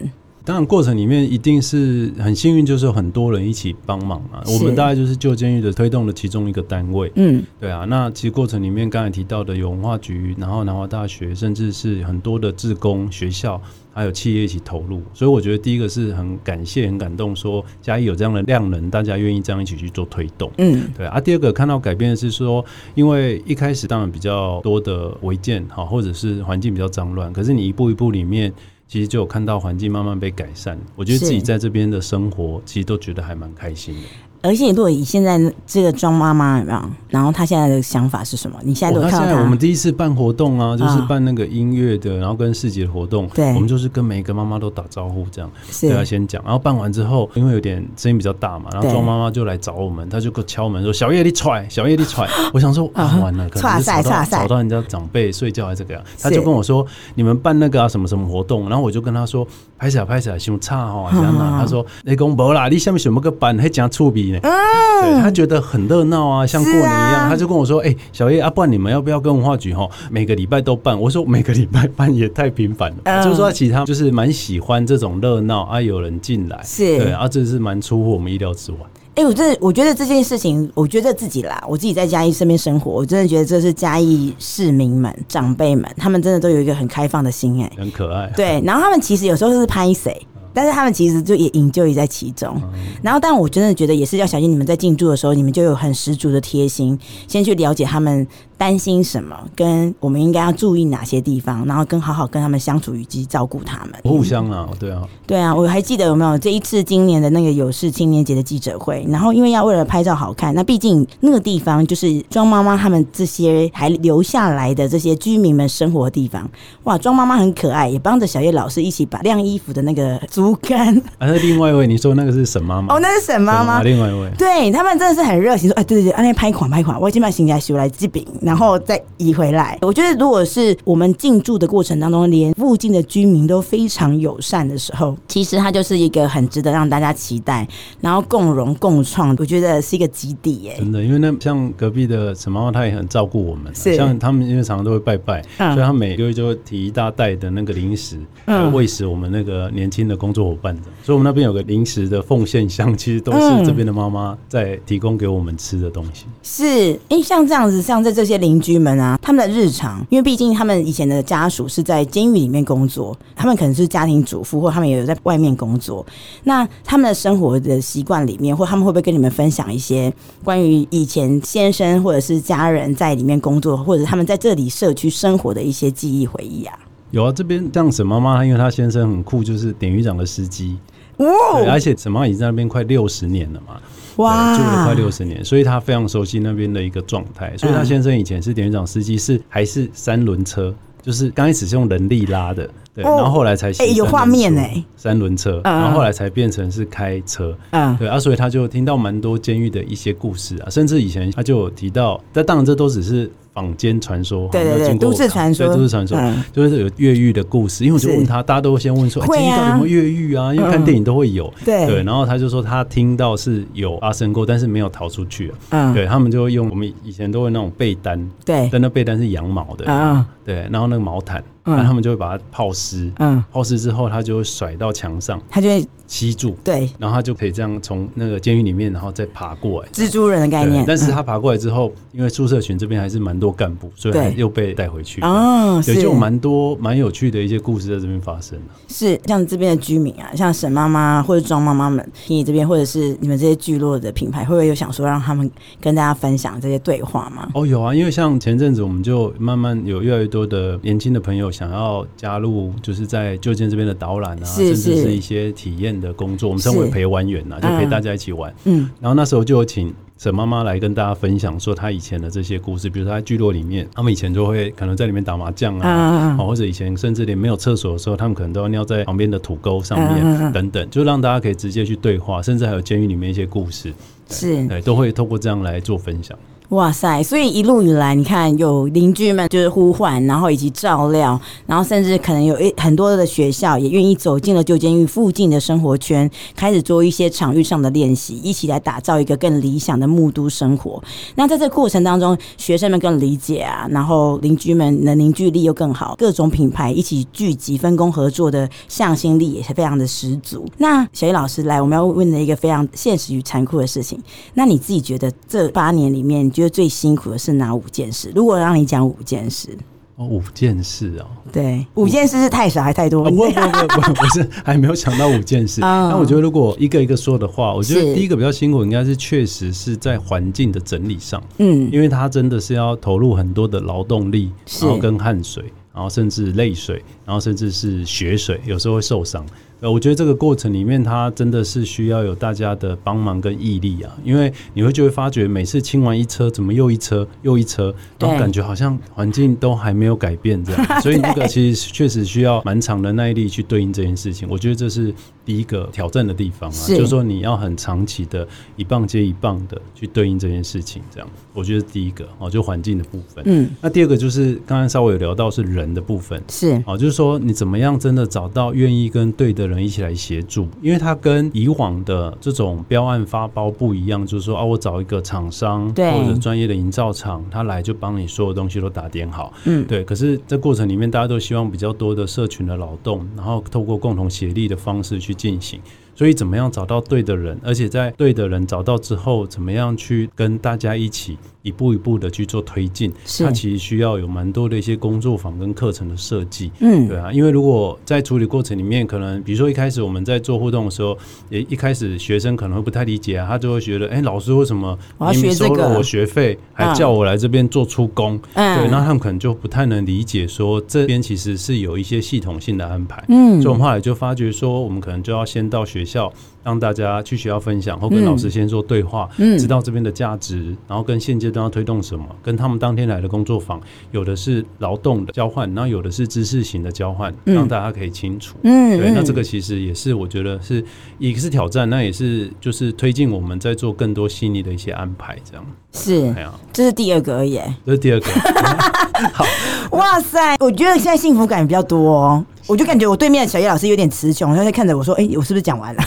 当然，过程里面一定是很幸运，就是有很多人一起帮忙嘛。我们大概就是旧监狱的推动的其中一个单位。嗯，对啊。那其实过程里面刚才提到的有文化局，然后南华大学，甚至是很多的志工学校，还有企业一起投入。所以我觉得第一个是很感谢、很感动，说嘉义有这样的量能，大家愿意这样一起去做推动。嗯，对啊。第二个看到改变的是说，因为一开始当然比较多的违建哈，或者是环境比较脏乱，可是你一步一步里面。其实就有看到环境慢慢被改善，我觉得自己在这边的生活，其实都觉得还蛮开心的。而且，如果以现在这个庄妈妈？然后她现在的想法是什么？你现在都看到她。现在我们第一次办活动啊，就是办那个音乐的，然后跟市集的活动。对，我们就是跟每一个妈妈都打招呼，这样对她，先讲。然后办完之后，因为有点声音比较大嘛，然后庄妈妈就来找我们，她就敲门说：“小叶你踹，小叶你踹。”我想说啊，完了，可能是 [laughs] 吵到吵到人家长辈睡觉还是这个样。她就跟我说：“你们办那个啊什么什么活动？”然后我就跟她说：“拍起来拍起来，胸差哦。”这样的。他说：“你讲无啦，你下面什么个班还讲粗鄙呢？”对。他觉得很热闹啊，像过年一样，啊、他就跟我说：“哎、欸，小叶啊，不然你们要不要跟文化局哈，每个礼拜都办？”我说：“每个礼拜办也太频繁了。嗯”就是说，其实他就是蛮喜欢这种热闹啊，有人进来，是对啊，这是蛮出乎我们意料之外。哎、欸，我真的我觉得这件事情，我觉得自己啦，我自己在嘉义身边生活，我真的觉得这是嘉义市民们、长辈们，他们真的都有一个很开放的心、欸，哎，很可爱。对，然后他们其实有时候是拍谁。但是他们其实就也营救也在其中，然后，但我真的觉得也是要小心，你们在进驻的时候，你们就有很十足的贴心，先去了解他们担心什么，跟我们应该要注意哪些地方，然后跟好好跟他们相处以及照顾他们。互相啊，对啊，对啊，我还记得有没有这一次今年的那个有事青年节的记者会，然后因为要为了拍照好看，那毕竟那个地方就是庄妈妈他们这些还留下来的这些居民们生活的地方，哇，庄妈妈很可爱，也帮着小叶老师一起把晾衣服的那个竹竿，啊，那另外一位你说那个是沈妈妈？哦，那是沈妈妈，另外一位，对他们真的是很热情，说哎，对对对，啊，那拍款拍款，我已经把新家修来寄饼。然后再移回来。我觉得，如果是我们进驻的过程当中，连附近的居民都非常友善的时候，其实它就是一个很值得让大家期待，然后共荣共创。我觉得是一个基地耶。真的，因为那像隔壁的沈妈妈，她也很照顾我们。是，像他们因为常常都会拜拜，嗯、所以他每个月就会提一大袋的那个零食，嗯，喂食我们那个年轻的工作作伙伴的。所以，我们那边有个临时的奉献箱，其实都是这边的妈妈在提供给我们吃的东西。是，哎、欸，像这样子，像在这些邻居们啊，他们的日常，因为毕竟他们以前的家属是在监狱里面工作，他们可能是家庭主妇，或他们也有在外面工作。那他们的生活的习惯里面，或他们会不会跟你们分享一些关于以前先生或者是家人在里面工作，或者他们在这里社区生活的一些记忆回忆啊？有啊，这边像沈妈妈，因为她先生很酷，就是典狱长的司机。哦，而且沈妈妈已经在那边快六十年了嘛，哇，住了快六十年，所以她非常熟悉那边的一个状态。所以她先生以前是典狱长司机，是还是三轮车，就是刚开始是用人力拉的，对，然后后来才哎、欸、有画面哎，三轮车，然后后来才变成是开车，嗯，对啊，所以他就听到蛮多监狱的一些故事啊，甚至以前他就有提到，但当然这都只是。坊间传说，对对对，都市传说，都市传说，嗯、就是有越狱的故事。因为我就问他，大家都会先问说，会、啊，有没有越狱啊？因为看电影都会有，嗯、对对。然后他就说，他听到是有发生过，但是没有逃出去。嗯，对他们就会用我们以前都会那种被单，对，但那被单是羊毛的，嗯，对。然后那个毛毯，然后他们就会把它泡湿，嗯，泡湿之后，它就会甩到墙上，它就会。吸住，对，然后它就可以这样从那个监狱里面，然后再爬过来，蜘蛛人的概念。但是他爬过来之后，因为宿舍群这边还是蛮多干部，所以又被带回去。哦，对，就蛮多蛮有趣的一些故事在这边发生。是像这边的居民啊，像沈妈妈或者庄妈妈们，你这边或者是你们这些聚落的品牌，会不会有想说让他们跟大家分享这些对话吗？哦，有啊，因为像前阵子我们就慢慢有越来越多的年轻的朋友想要加入，就是在旧建这边的导览啊，甚至是一些体验。的工作，我们称为陪玩员呐，就陪大家一起玩。嗯，然后那时候就有请沈妈妈来跟大家分享，说她以前的这些故事，比如说在聚落里面，他们以前就会可能在里面打麻将啊，或者以前甚至连没有厕所的时候，他们可能都要尿在旁边的土沟上面等等，就让大家可以直接去对话，甚至还有监狱里面一些故事，是，对，都会透过这样来做分享。哇塞！所以一路以来，你看有邻居们就是呼唤，然后以及照料，然后甚至可能有一很多的学校也愿意走进了旧监狱附近的生活圈，开始做一些场域上的练习，一起来打造一个更理想的木都生活。那在这过程当中，学生们更理解啊，然后邻居们的凝聚力又更好，各种品牌一起聚集、分工合作的向心力也是非常的十足。那小叶老师来，我们要问的一个非常现实与残酷的事情，那你自己觉得这八年里面？觉得最辛苦的是哪五件事？如果让你讲五件事，哦，五件事哦，对，五件事是太少还太多？哦、不不不不，不 [laughs] 是，还没有想到五件事。那、哦、我觉得如果一个一个说的话，我觉得第一个比较辛苦，应该是确实是在环境的整理上，嗯，因为它真的是要投入很多的劳动力，然后跟汗水，然后甚至泪水，然后甚至是血水，有时候会受伤。呃，我觉得这个过程里面，它真的是需要有大家的帮忙跟毅力啊，因为你会就会发觉，每次清完一车，怎么又一车又一车，然后感觉好像环境都还没有改变这样，[laughs] 所以那个其实确实需要蛮长的耐力去对应这件事情。我觉得这是第一个挑战的地方啊，就是说你要很长期的一棒接一棒的去对应这件事情，这样，我觉得第一个哦，就环境的部分。嗯，那第二个就是刚刚稍微有聊到是人的部分，是。哦，就是说你怎么样真的找到愿意跟对的人一起来协助，因为他跟以往的这种标案发包不一样，就是说啊，我找一个厂商或者专业的营造厂，他来就帮你所有东西都打点好，嗯，对。可是这过程里面，大家都希望比较多的社群的劳动，然后透过共同协力的方式去进行。所以怎么样找到对的人，而且在对的人找到之后，怎么样去跟大家一起一步一步的去做推进？它其实需要有蛮多的一些工作坊跟课程的设计。嗯，对啊，因为如果在处理过程里面，可能比如说一开始我们在做互动的时候，也一开始学生可能会不太理解啊，他就会觉得，哎，老师为什么明明收了我学费，还叫我来这边做出工？嗯，对，那他们可能就不太能理解说这边其实是有一些系统性的安排。嗯，所以我们后来就发觉说，我们可能就要先到学校。让大家去学校分享，或跟老师先做对话，嗯，知道这边的价值，然后跟现阶段要推动什么，跟他们当天来的工作坊，有的是劳动的交换，那有的是知识型的交换，让大家可以清楚。嗯，对，那这个其实也是我觉得是一个是挑战，那也是就是推进我们在做更多细腻的一些安排，这样是。这是第二个而已，这是第二个。[laughs] 好，哇塞，我觉得现在幸福感比较多哦。我就感觉我对面的小叶老师有点词穷，他在看着我说：“哎、欸，我是不是讲完了？”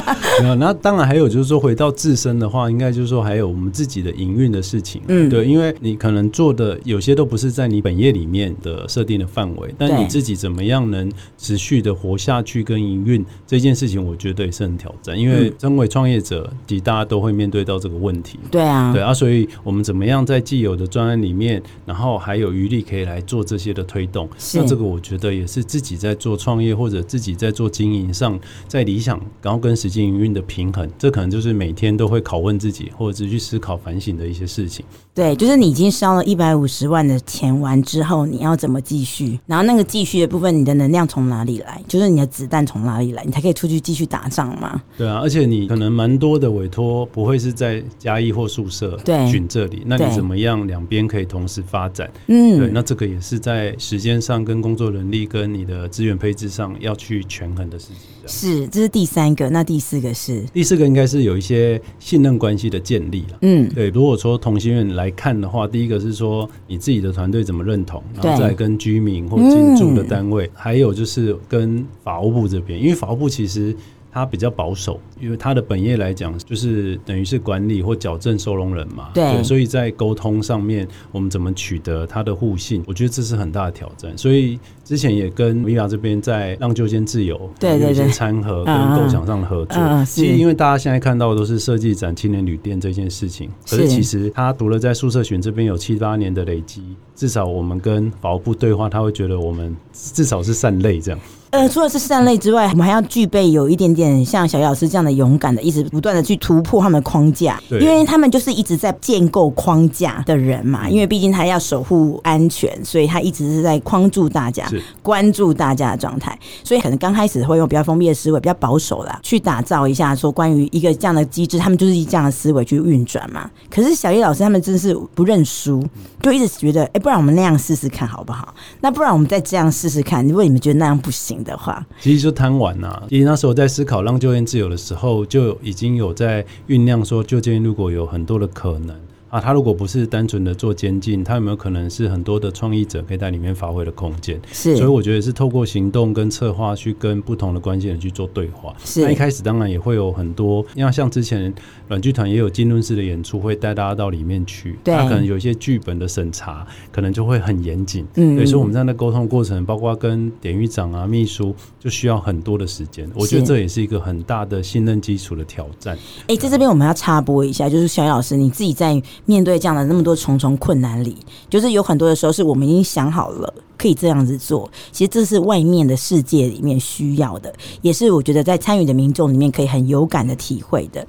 [laughs] 没有，那当然还有就是说，回到自身的话，应该就是说还有我们自己的营运的事情。嗯，对，因为你可能做的有些都不是在你本业里面的设定的范围，但你自己怎么样能持续的活下去跟营运这件事情，我觉得也是很挑战。因为身为创业者，其实大家都会面对到这个问题。对啊，对啊，所以我们怎么样在既有的专案里面，然后还有余力可以来做这些的推动？那这个我觉得也是自己在做创业或者自己在做经营上，在理想然后跟实际营运的平衡，这可能就是每天都会拷问自己，或者是去思考反省的一些事情。对，就是你已经烧了一百五十万的钱完之后，你要怎么继续？然后那个继续的部分，你的能量从哪里来？就是你的子弹从哪里来？你才可以出去继续打仗嘛？对啊，而且你可能蛮多的委托不会是在嘉义或宿舍对郡这里，那你怎么样两边可以同时发展？嗯，对，那这个也是在时间上跟工作能力跟你的资源配置上要去权衡的事情。是，这是第三个。那第四个是？第四个应该是有一些信任关系的建立了。嗯，对。如果说同心院来看的话，第一个是说你自己的团队怎么认同，然后再跟居民或进驻的单位，还有就是跟法务部这边，因为法务部其实。他比较保守，因为他的本业来讲，就是等于是管理或矫正收容人嘛。对，对，所以在沟通上面，我们怎么取得他的互信？我觉得这是很大的挑战。所以之前也跟 Miva 这边在让旧间自由，对，有一些参和跟构想上的合作。其实因为大家现在看到的都是设计展青年旅店这件事情，可是其实他读了在宿舍群这边有七八年的累积，至少我们跟法务部对话，他会觉得我们至少是善类这样。呃，除了是善类之外，我们还要具备有一点点像小叶老师这样的勇敢的，一直不断的去突破他们的框架，因为他们就是一直在建构框架的人嘛。因为毕竟他要守护安全，所以他一直是在框住大家，关注大家的状态。所以可能刚开始会用比较封闭的思维，比较保守啦，去打造一下说关于一个这样的机制，他们就是以这样的思维去运转嘛。可是小叶老师他们真是不认输，就一直觉得，哎、欸，不然我们那样试试看好不好？那不然我们再这样试试看，如果你们觉得那样不行。的话，其实就贪玩呐。其实那时候在思考让就业自由的时候，就已经有在酝酿说，就业如果有很多的可能。啊，他如果不是单纯的做监禁，他有没有可能是很多的创意者可以在里面发挥的空间？是，所以我觉得是透过行动跟策划去跟不同的关系人去做对话。是，那一开始当然也会有很多，因为像之前软剧团也有浸润式的演出，会带大家到里面去。对，他可能有一些剧本的审查，可能就会很严谨。嗯，所以说我们在那沟通过程，包括跟典狱长啊、秘书，就需要很多的时间。我觉得这也是一个很大的信任基础的挑战。哎、欸，在这边我们要插播一下，就是小叶老师你自己在。面对这样的那么多重重困难里，就是有很多的时候是我们已经想好了可以这样子做。其实这是外面的世界里面需要的，也是我觉得在参与的民众里面可以很有感的体会的。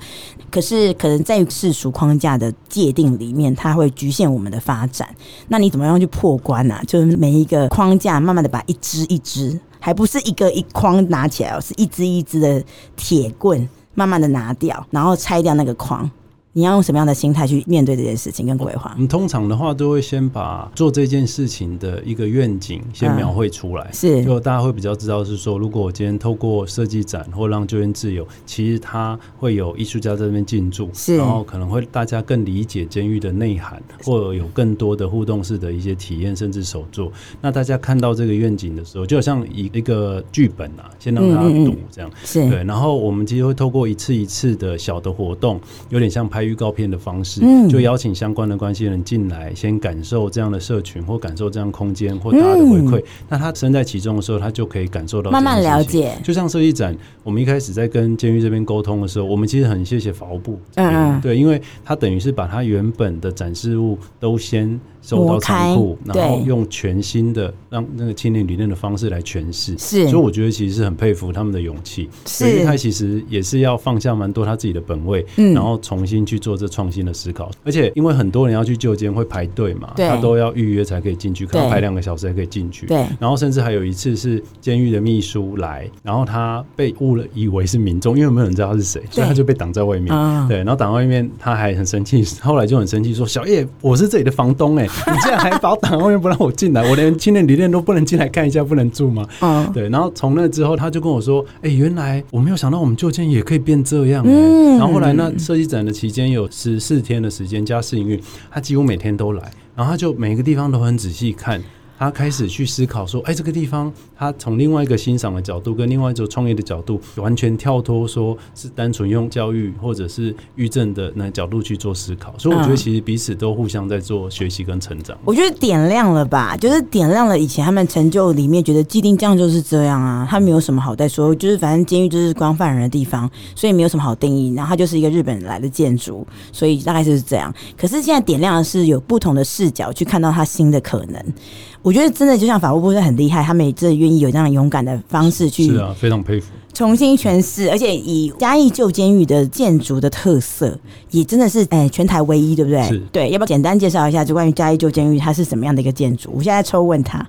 可是可能在世俗框架的界定里面，它会局限我们的发展。那你怎么样去破关呢、啊？就是每一个框架慢慢的把一支一支，还不是一个一框拿起来哦，是一支一支的铁棍慢慢的拿掉，然后拆掉那个框。你要用什么样的心态去面对这件事情跟规划？我们通常的话都会先把做这件事情的一个愿景先描绘出来，嗯、是就大家会比较知道是说，如果我今天透过设计展或让救援自由，其实它会有艺术家在这边进驻，是然后可能会大家更理解监狱的内涵，或有更多的互动式的一些体验，甚至手作。那大家看到这个愿景的时候，就好像一一个剧本啊，先让大家读这样，是、对。然后我们其实会透过一次一次的小的活动，有点像拍。预告片的方式，就邀请相关的关系人进来，先感受这样的社群，或感受这样空间，或大家的回馈。那他身在其中的时候，他就可以感受到慢慢了解。就像设计展，我们一开始在跟监狱这边沟通的时候，我们其实很谢谢法务部，嗯，对，因为他等于是把他原本的展示物都先。走到仓库，然后用全新的让那个青年旅店的方式来诠释，是，所以我觉得其实是很佩服他们的勇气，是，因为他其实也是要放下蛮多他自己的本位，嗯，然后重新去做这创新的思考。而且因为很多人要去旧监会排队嘛，对，他都要预约才可以进去，可能排两个小时才可以进去，对。然后甚至还有一次是监狱的秘书来，然后他被误了以为是民众，因为没有人知道他是谁，所以他就被挡在外面，对。然后挡在外面，他还很生气，后来就很生气说：“小叶，我是这里的房东，哎。” [laughs] 你竟然还把我挡外面不让我进来，我连青年旅店都不能进来看一下，不能住吗？嗯，对。然后从那之后，他就跟我说：“哎、欸，原来我没有想到我们旧建也可以变这样、欸。”嗯。然后后来那设计展的期间有十四天的时间加试营运，他几乎每天都来，然后他就每个地方都很仔细看。他开始去思考说，哎，这个地方他从另外一个欣赏的角度，跟另外一种创业的角度，完全跳脱，说是单纯用教育或者是育正的那角度去做思考。所以我觉得其实彼此都互相在做学习跟成长。我觉得点亮了吧，就是点亮了以前他们成就里面觉得既定这样就是这样啊，他没有什么好再说，就是反正监狱就是关犯人的地方，所以没有什么好定义。然后它就是一个日本来的建筑，所以大概就是这样。可是现在点亮的是有不同的视角去看到它新的可能。我觉得真的就像法务部是很厉害，他们也真的愿意有这样勇敢的方式去，是啊，非常佩服。重新诠释，而且以嘉义旧监狱的建筑的特色，也真的是哎、欸、全台唯一，对不对？是。对，要不要简单介绍一下，就关于嘉义旧监狱它是什么样的一个建筑？我现在抽问他，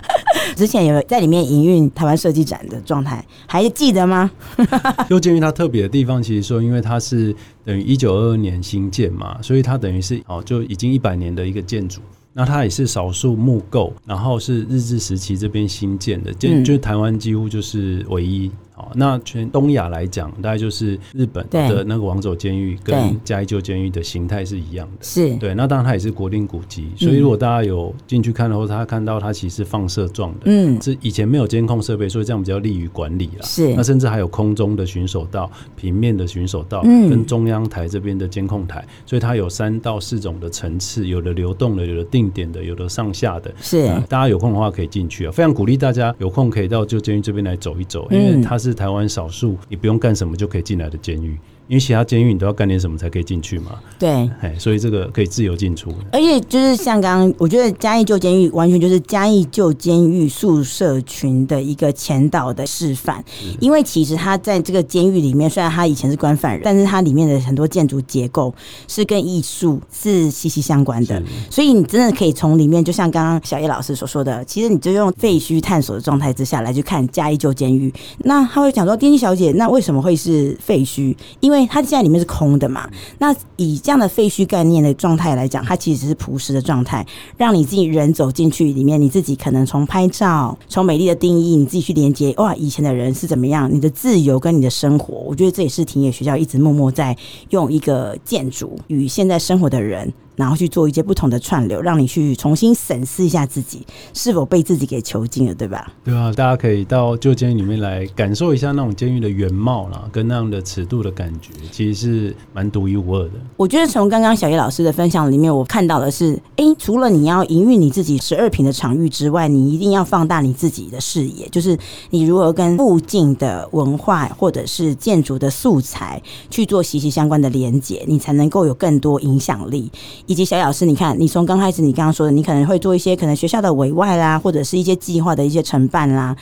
[laughs] 之前有在里面营运台湾设计展的状态，还记得吗？[laughs] 旧监狱它特别的地方，其实说因为它是等于一九二二年新建嘛，所以它等于是哦就已经一百年的一个建筑。那它也是少数木构，然后是日治时期这边新建的，就就是台湾几乎就是唯一。好，那全东亚来讲，大概就是日本的那个王走监狱跟嘉义旧监狱的形态是一样的。是对，那当然它也是国定古迹，所以如果大家有进去看的话，他看到它其实是放射状的。嗯，是以前没有监控设备，所以这样比较利于管理了。是，那甚至还有空中的巡守道、平面的巡守道，跟中央台这边的监控台，所以它有三到四种的层次，有的流动的，有的定点的，有的上下的。是，大家有空的话可以进去啊，非常鼓励大家有空可以到旧监狱这边来走一走，因为它是台湾少数你不用干什么就可以进来的监狱。因为其他监狱你都要干点什么才可以进去嘛？对，哎，所以这个可以自由进出。而且就是像刚刚，我觉得嘉义旧监狱完全就是嘉义旧监狱宿舍群的一个前导的示范。因为其实他在这个监狱里面，虽然他以前是关犯人，但是它里面的很多建筑结构是跟艺术是息息相关的。所以你真的可以从里面，就像刚刚小叶老师所说的，其实你就用废墟探索的状态之下来去看嘉义旧监狱。那他会讲说，电机小姐，那为什么会是废墟？因为因为它现在里面是空的嘛，那以这样的废墟概念的状态来讲，它其实是朴实的状态，让你自己人走进去里面，你自己可能从拍照，从美丽的定义，你自己去连接，哇，以前的人是怎么样，你的自由跟你的生活，我觉得这也是田野学校一直默默在用一个建筑与现在生活的人。然后去做一些不同的串流，让你去重新审视一下自己是否被自己给囚禁了，对吧？对啊，大家可以到旧监狱里面来感受一下那种监狱的原貌啦，跟那样的尺度的感觉，其实是蛮独一无二的。我觉得从刚刚小叶老师的分享里面，我看到的是，哎，除了你要营运你自己十二平的场域之外，你一定要放大你自己的视野，就是你如何跟附近的文化或者是建筑的素材去做息息相关的连接，你才能够有更多影响力。以及小老师，你看，你从刚开始你刚刚说的，你可能会做一些可能学校的委外啦，或者是一些计划的一些承办啦。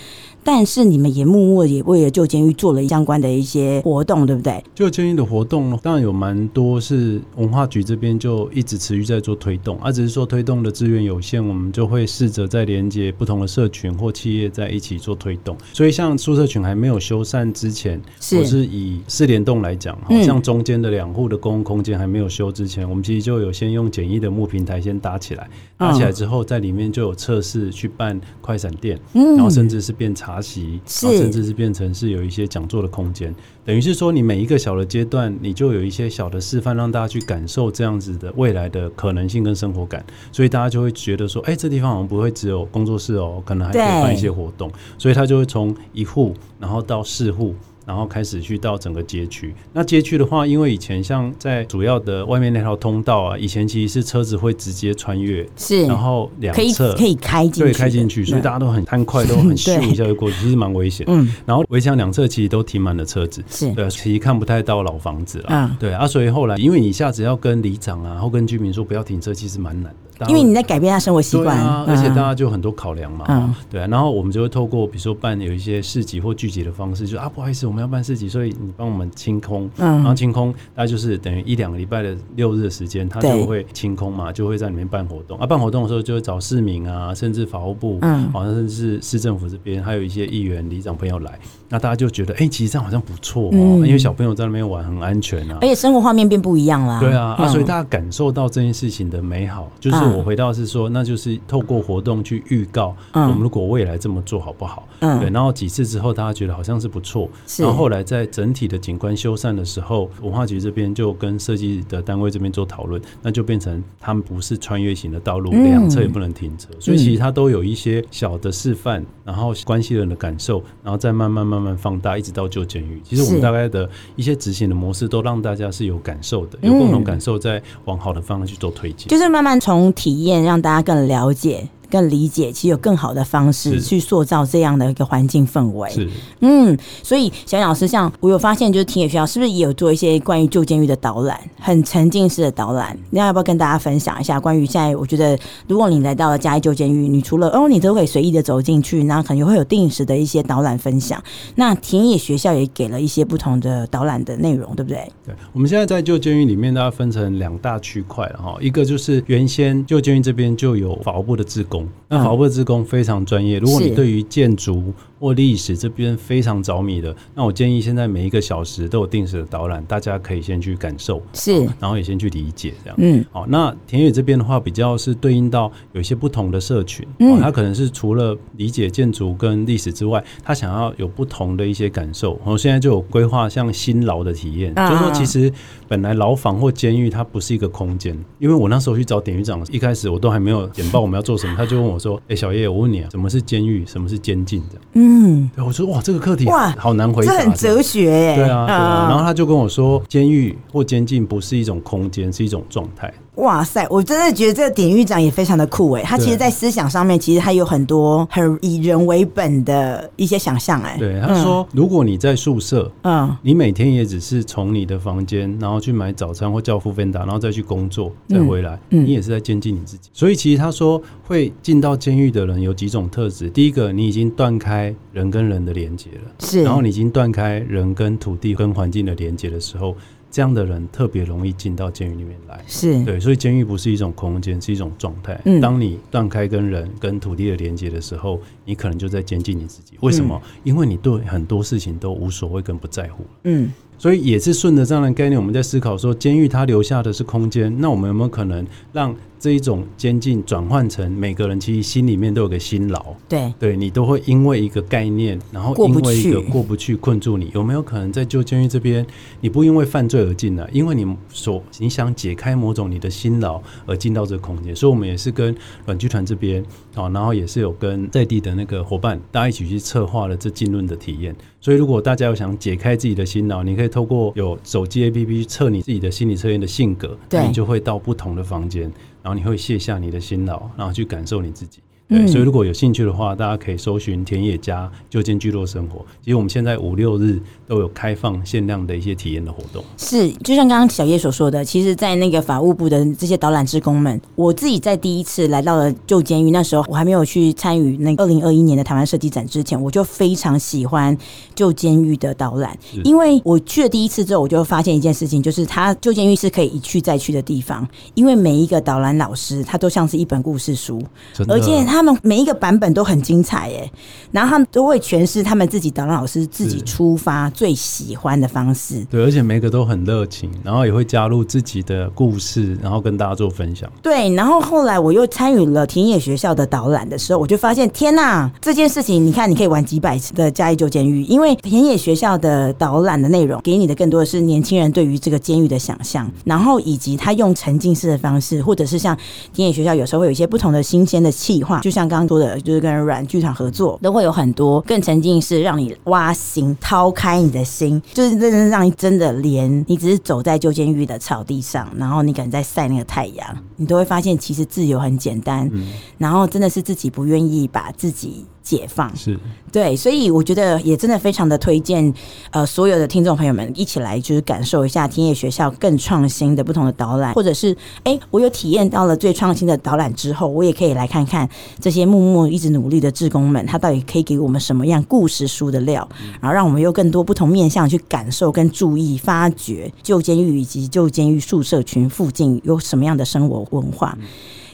但是你们也默默也为了旧监狱做了相关的一些活动，对不对？旧监狱的活动当然有蛮多，是文化局这边就一直持续在做推动，而、啊、只是说推动的资源有限，我们就会试着在连接不同的社群或企业在一起做推动。所以像宿舍群还没有修缮之前，是我是以四联动来讲，好像中间的两户的公共空间还没有修之前，嗯、我们其实就有先用简易的木平台先搭起来，搭起来之后在里面就有测试去办快闪店，嗯，然后甚至是变茶席，然后甚至是变成是有一些讲座的空间，等于是说你每一个小的阶段，你就有一些小的示范，让大家去感受这样子的未来的可能性跟生活感，所以大家就会觉得说，哎，这地方好像不会只有工作室哦，可能还可以办一些活动，所以他就会从一户然后到四户。然后开始去到整个街区。那街区的话，因为以前像在主要的外面那条通道啊，以前其实是车子会直接穿越，是，然后两侧可以开进，对，开进去，所以大家都很贪快，都很 [laughs] 咻一下就过去，其实蛮危险。嗯，然后围墙两侧其实都停满了车子，是对，其实看不太到老房子了。嗯，对啊，所以后来因为你一下子要跟里长啊，或跟居民说不要停车，其实蛮难的。因为你在改变他生活习惯，啊，而且大家就很多考量嘛，嗯，对啊，然后我们就会透过比如说办有一些市集或聚集的方式，就啊不好意思，我们要办市集，所以你帮我们清空，嗯，然后清空，大概就是等于一两个礼拜的六日的时间，他就会清空嘛，就会在里面办活动。啊，办活动的时候就会找市民啊，甚至法务部，嗯，好像甚至是市政府这边还有一些议员、里长朋友来，那大家就觉得哎，欸，其实这样好像不错哦，嗯，因为小朋友在那边玩很安全啊，而且生活画面变不一样了，对啊，啊，所以大家感受到这件事情的美好，就是我回到是说。那就是透过活动去预告，我们如果未来这么做好不好？嗯，对。然后几次之后，大家觉得好像是不错，然后后来在整体的景观修缮的时候，文化局这边就跟设计的单位这边做讨论，那就变成他们不是穿越型的道路，两侧也不能停车，嗯、所以其实它都有一些小的示范，然后关系人的感受，然后再慢慢慢慢放大，一直到旧监狱。其实我们大概的一些执行的模式，都让大家是有感受的，有共同感受，在往好的方向去做推进，就是慢慢从体验让大家更了解。更理解，其实有更好的方式去塑造这样的一个环境氛围。是，嗯，所以小叶老师，像我有发现，就是田野学校是不是也有做一些关于旧监狱的导览，很沉浸式的导览？那要不要跟大家分享一下？关于现在，我觉得如果你来到了嘉义旧监狱，你除了哦，你都可以随意的走进去，那可能会有定时的一些导览分享。那田野学校也给了一些不同的导览的内容，对不对？对，我们现在在旧监狱里面，大家分成两大区块了哈。一个就是原先旧监狱这边就有法务部的自工，那法务部的志工非常专业。如果你对于建筑或历史这边非常着迷的，那我建议现在每一个小时都有定时的导览，大家可以先去感受，是，然后也先去理解这样。嗯，好，那田野这边的话，比较是对应到有一些不同的社群，嗯，他可能是除了理解建筑跟历史之外，他想要有不同的一些感受。我现在就有规划像新牢的体验，就是说其实本来牢房或监狱它不是一个空间，因为我那时候去找典狱长，一开始我都还没有简报我们要做什么，他就问我说：“哎，小叶，我问你啊，什么是监狱？什么是监禁？”这样，嗯。我说哇，这个课题哇，好难回答，这很哲学耶。对啊。然后他就跟我说，监狱或监禁不是一种空间，是一种状态。哇塞，我真的觉得这个典狱长也非常的酷哎，他其实，在思想上面，其实他有很多很以人为本的一些想象哎。对，他说，如果你在宿舍，嗯，你每天也只是从你的房间，然后去买早餐或叫 foodpanda，然后再去工作，再回来，你也是在监禁你自己。所以，其实他说会进到监狱的人有几种特质，第一个，你已经断开人跟人的连接了，是，然后你已经断开人跟土地跟环境的连接的时候。这样的人特别容易进到监狱里面来，是对，所以监狱不是一种空间，是一种状态。嗯，当你断开跟人、跟土地的连接的时候，你可能就在监禁你自己。为什么？嗯，因为你对很多事情都无所谓跟不在乎。嗯。所以也是顺着这样的概念，我们在思考说，监狱它留下的是空间，那我们有没有可能让这一种监禁转换成每个人其实心里面都有个心牢？对，对你都会因为一个概念，然后因为一个过不去困住你，有没有可能在旧监狱这边，你不因为犯罪而进来，因为你所你想解开某种你的心牢而进到这个空间？所以，我们也是跟阮剧团这边啊，然后也是有跟在地的那个伙伴，大家一起去策划了这浸润的体验。所以，如果大家有想解开自己的心牢，你可以透过有手机 APP 测你自己的心理测验的性格，对，你就会到不同的房间，然后你会卸下你的辛劳，然后去感受你自己。对，所以如果有兴趣的话，大家可以搜寻田野家旧监聚落生活。其实我们现在五六日都有开放限量的一些体验的活动。是，就像刚刚小叶所说的，其实，在那个法务部的这些导览职工们，我自己在第一次来到了旧监狱，那时候我还没有去参与那二零二一年的台湾设计展之前，我就非常喜欢旧监狱的导览，因为我去了第一次之后，我就发现一件事情，就是它旧监狱是可以一去再去的地方，因为每一个导览老师他都像是一本故事书，而且他。他们每一个版本都很精彩耶，然后他们都会诠释他们自己导览老师自己出发最喜欢的方式。对，而且每个都很热情，然后也会加入自己的故事，然后跟大家做分享。对，然后后来我又参与了田野学校的导览的时候，我就发现天呐，这件事情你看，你可以玩几百次的嘉义旧监狱，因为田野学校的导览的内容给你的更多的是年轻人对于这个监狱的想象，然后以及他用沉浸式的方式，或者是像田野学校有时候会有一些不同的新鲜的企划，就像刚刚说的，就是跟软剧场合作，都会有很多更沉浸式，让你挖心、掏开你的心，就是真的让你真的连你只是走在旧监狱的草地上，然后你可能在晒那个太阳，你都会发现其实自由很简单，嗯、然后真的是自己不愿意把自己。解放。是。对，所以我觉得也真的非常的推荐，呃，所有的听众朋友们一起来就是感受一下田野学校更创新的不同的导览，或者是哎、欸，我有体验到了最创新的导览之后，我也可以来看看这些默默一直努力的志工们，他到底可以给我们什么样故事书的料，然后让我们有更多不同面向去感受跟注意发掘旧监狱以及旧监狱宿舍群附近有什么样的生活文化。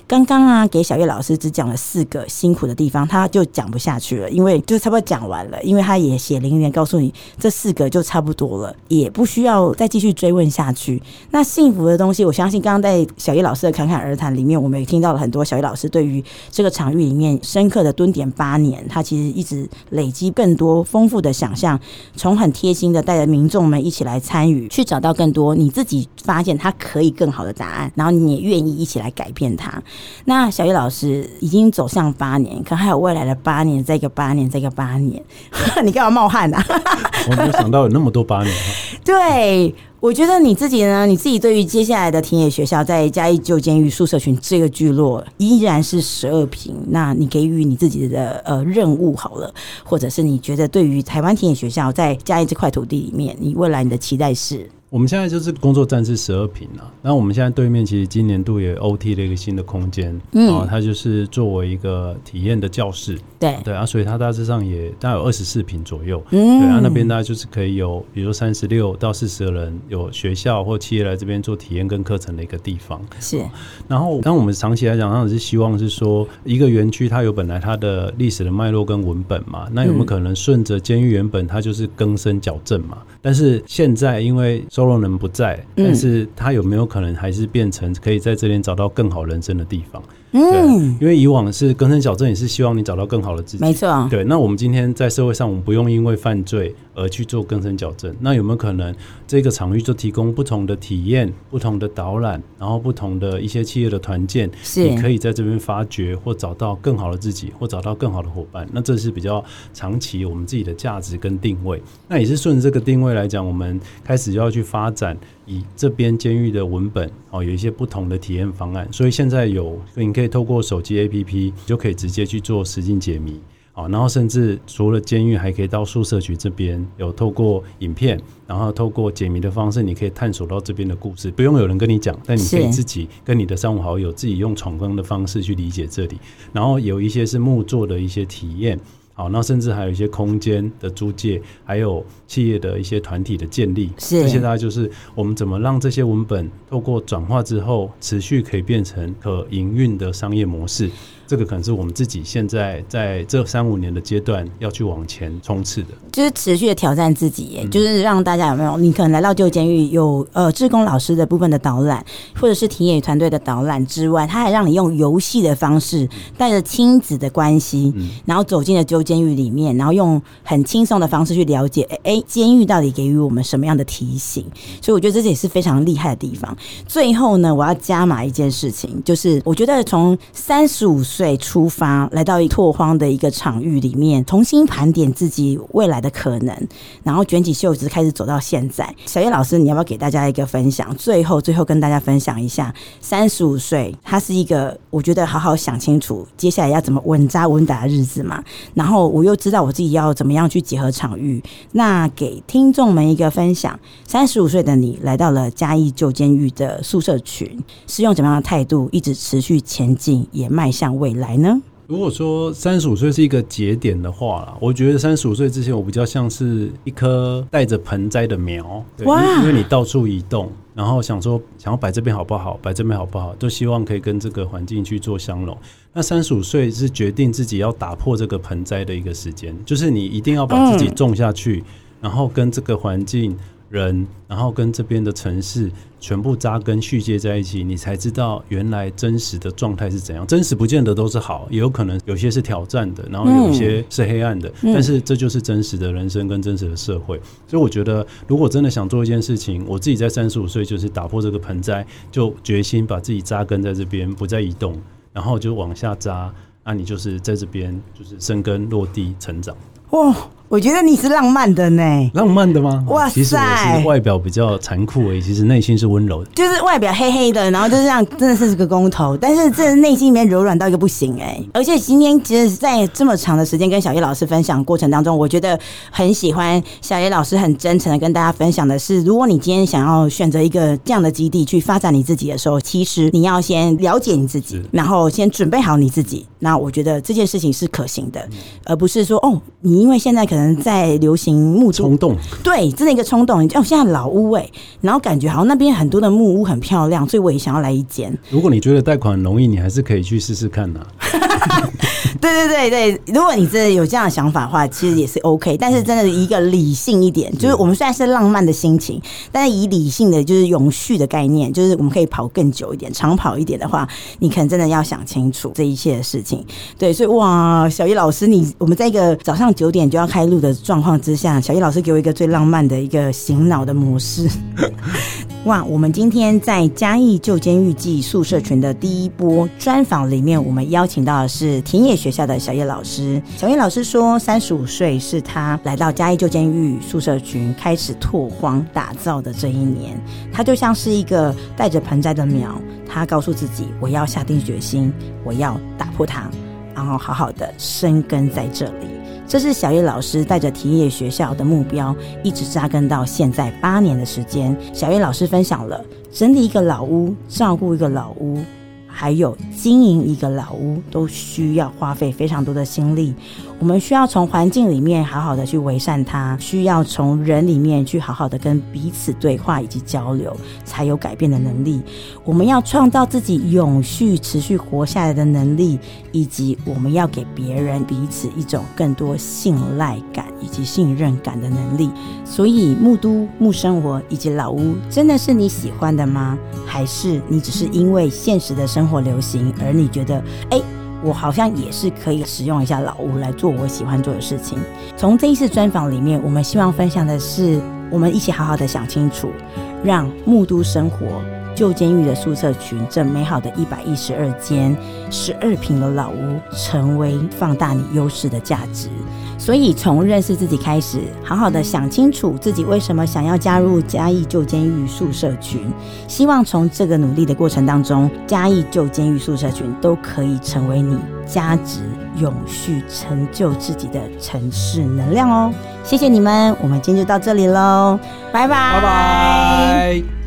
刚刚啊，给小叶老师只讲了四个辛苦的地方，他就讲不下去了，因为就差不多讲完了，因为他也血淋淋告诉你这四个就差不多了，也不需要再继续追问下去。那幸福的东西，我相信刚刚在小叶老师的侃侃而谈里面，我们也听到了很多小叶老师对于这个场域里面深刻的蹲点八年，他其实一直累积更多丰富的想象，从很贴心的带着民众们一起来参与，去找到更多你自己发现他可以更好的答案，然后你也愿意一起来改变它。那小叶老师已经走向八年，可还有未来的八年，再一个八年，再一个八年，[laughs] 你干嘛冒汗啊？我没有想到有那么多八年。[laughs] 对，我觉得你自己呢，你自己对于接下来的田野学校在嘉义旧监狱宿舍群这个聚落依然是十二平，那你给予你自己的呃任务好了，或者是你觉得对于台湾田野学校在嘉义这块土地里面，你未来你的期待是？我们现在就是工作站是十二平啊，那我们现在对面其实今年度也 OT 了一个新的空间，嗯，啊，它就是作为一个体验的教室，对。对啊，所以它大致上也大概有二十四平左右，嗯，对啊，那边大概就是可以有，比如说三十六到四十个人，有学校或企业来这边做体验跟课程的一个地方，是。然后，当我们长期来讲，当然是希望是说，一个园区它有本来它的历史的脉络跟文本嘛，那有没有可能顺着监狱原本它就是更生矫正嘛？但是现在因为收容人不在，但是他有没有可能还是变成可以在这边找到更好人生的地方？嗯，因为以往是更生矫正，也是希望你找到更好的自己。没错，对。那我们今天在社会上，我们不用因为犯罪而去做更生矫正。那有没有可能这个场域就提供不同的体验、不同的导览，然后不同的一些企业的团建，你可以在这边发掘或找到更好的自己，或找到更好的伙伴。那这是比较长期我们自己的价值跟定位。那也是顺着这个定位来讲，我们开始就要去发展。以这边监狱的文本哦，有一些不同的体验方案，所以现在有你可以透过手机 APP 就可以直接去做实境解谜。啊，然后甚至除了监狱，还可以到宿舍区这边有透过影片，然后透过解谜的方式，你可以探索到这边的故事，不用有人跟你讲，但你可以自己跟你的三五好友自己用闯关的方式去理解这里，然后有一些是木作的一些体验。好，那甚至还有一些空间的租借，还有企业的一些团体的建立，是这些大概就是我们怎么让这些文本透过转化之后，持续可以变成可营运的商业模式。这个可能是我们自己现在在这三五年的阶段要去往前冲刺的，就是持续的挑战自己，嗯、就是让大家有没有？你可能来到旧监狱有呃志工老师的部分的导览，或者是田野团队的导览之外，他还让你用游戏的方式，带着亲子的关系，嗯、然后走进了旧监狱里面，然后用很轻松的方式去了解，哎，监狱到底给予我们什么样的提醒？所以我觉得这也是非常厉害的地方。最后呢，我要加码一件事情，就是我觉得从三十五岁。岁出发，来到一拓荒的一个场域里面，重新盘点自己未来的可能，然后卷起袖子开始走到现在。小叶老师，你要不要给大家一个分享？最后，最后跟大家分享一下，三十五岁，他是一个我觉得好好想清楚接下来要怎么稳扎稳打的日子嘛。然后我又知道我自己要怎么样去结合场域，那给听众们一个分享：三十五岁的你来到了嘉义旧监狱的宿舍群，是用怎么样的态度一直持续前进，也迈向未来呢？如果说三十五岁是一个节点的话啦，我觉得三十五岁之前，我比较像是一棵带着盆栽的苗，对，因为你到处移动，然后想说想要摆这边好不好，摆这边好不好，都希望可以跟这个环境去做相融。那三十五岁是决定自己要打破这个盆栽的一个时间，就是你一定要把自己种下去，然后跟这个环境。人，然后跟这边的城市全部扎根续接在一起，你才知道原来真实的状态是怎样。真实不见得都是好，也有可能有些是挑战的，然后有些是黑暗的。嗯、但是这就是真实的人生跟真实的社会。所以我觉得，如果真的想做一件事情，我自己在三十五岁就是打破这个盆栽，就决心把自己扎根在这边，不再移动，然后就往下扎。那你就是在这边就是生根落地成长。哇！我觉得你是浪漫的呢，浪漫的吗？哇塞！其实我是外表比较残酷而已，其实内心是温柔的。就是外表黑黑的，然后就是这样，真的是个工头，但是这内心里面柔软到一个不行哎。而且今天其实，在这么长的时间跟小叶老师分享过程当中，我觉得很喜欢小叶老师很真诚的跟大家分享的是，如果你今天想要选择一个这样的基地去发展你自己的时候，其实你要先了解你自己，然后先准备好你自己。那我觉得这件事情是可行的，而不是说哦，你因为现在可在流行木冲动，对，真的一个冲动。哦，现在老屋哎，然后感觉好像那边很多的木屋很漂亮，所以我也想要来一间。如果你觉得贷款容易，你还是可以去试试看呐、啊。[laughs] [laughs] 对对对对，如果你真的有这样的想法的话，其实也是 OK。但是真的一个理性一点，就是我们虽然是浪漫的心情，但是以理性的就是永续的概念，就是我们可以跑更久一点、长跑一点的话，你可能真的要想清楚这一切的事情。对，所以哇，小叶老师，你我们在一个早上九点就要开录的状况之下，小叶老师给我一个最浪漫的一个醒脑的模式。[laughs] 哇，我们今天在嘉义旧监狱暨宿舍群的第一波专访里面，我们邀请到的是田野学校的小叶老师。小叶老师说，三十五岁是他来到嘉义旧监狱宿舍群开始拓荒打造的这一年。他就像是一个带着盆栽的苗，他告诉自己，我要下定决心，我要打破它，然后好好的生根在这里。这是小叶老师带着田野学校的目标，一直扎根到现在八年的时间。小叶老师分享了整理一个老屋、照顾一个老屋，还有经营一个老屋，都需要花费非常多的心力。我们需要从环境里面好好的去为善它，需要从人里面去好好的跟彼此对话以及交流，才有改变的能力。我们要创造自己永续持续活下来的能力，以及我们要给别人彼此一种更多信赖感以及信任感的能力。所以，木都、木生活以及老屋，真的是你喜欢的吗？还是你只是因为现实的生流行，而你觉得，哎？我好像也是可以使用一下老屋来做我喜欢做的事情。从这一次专访里面，我们希望分享的是，我们一起好好的想清楚，让木都生活旧监狱的宿舍群这美好的一百一十二间十二平的老屋，成为放大你优势的价值。所以，从认识自己开始，好好的想清楚自己为什么想要加入嘉义旧监狱宿舍群。希望从这个努力的过程当中，嘉义旧监狱宿舍群都可以成为你价值永续、成就自己的城市能量哦。谢谢你们，我们今天就到这里喽，拜拜，拜拜。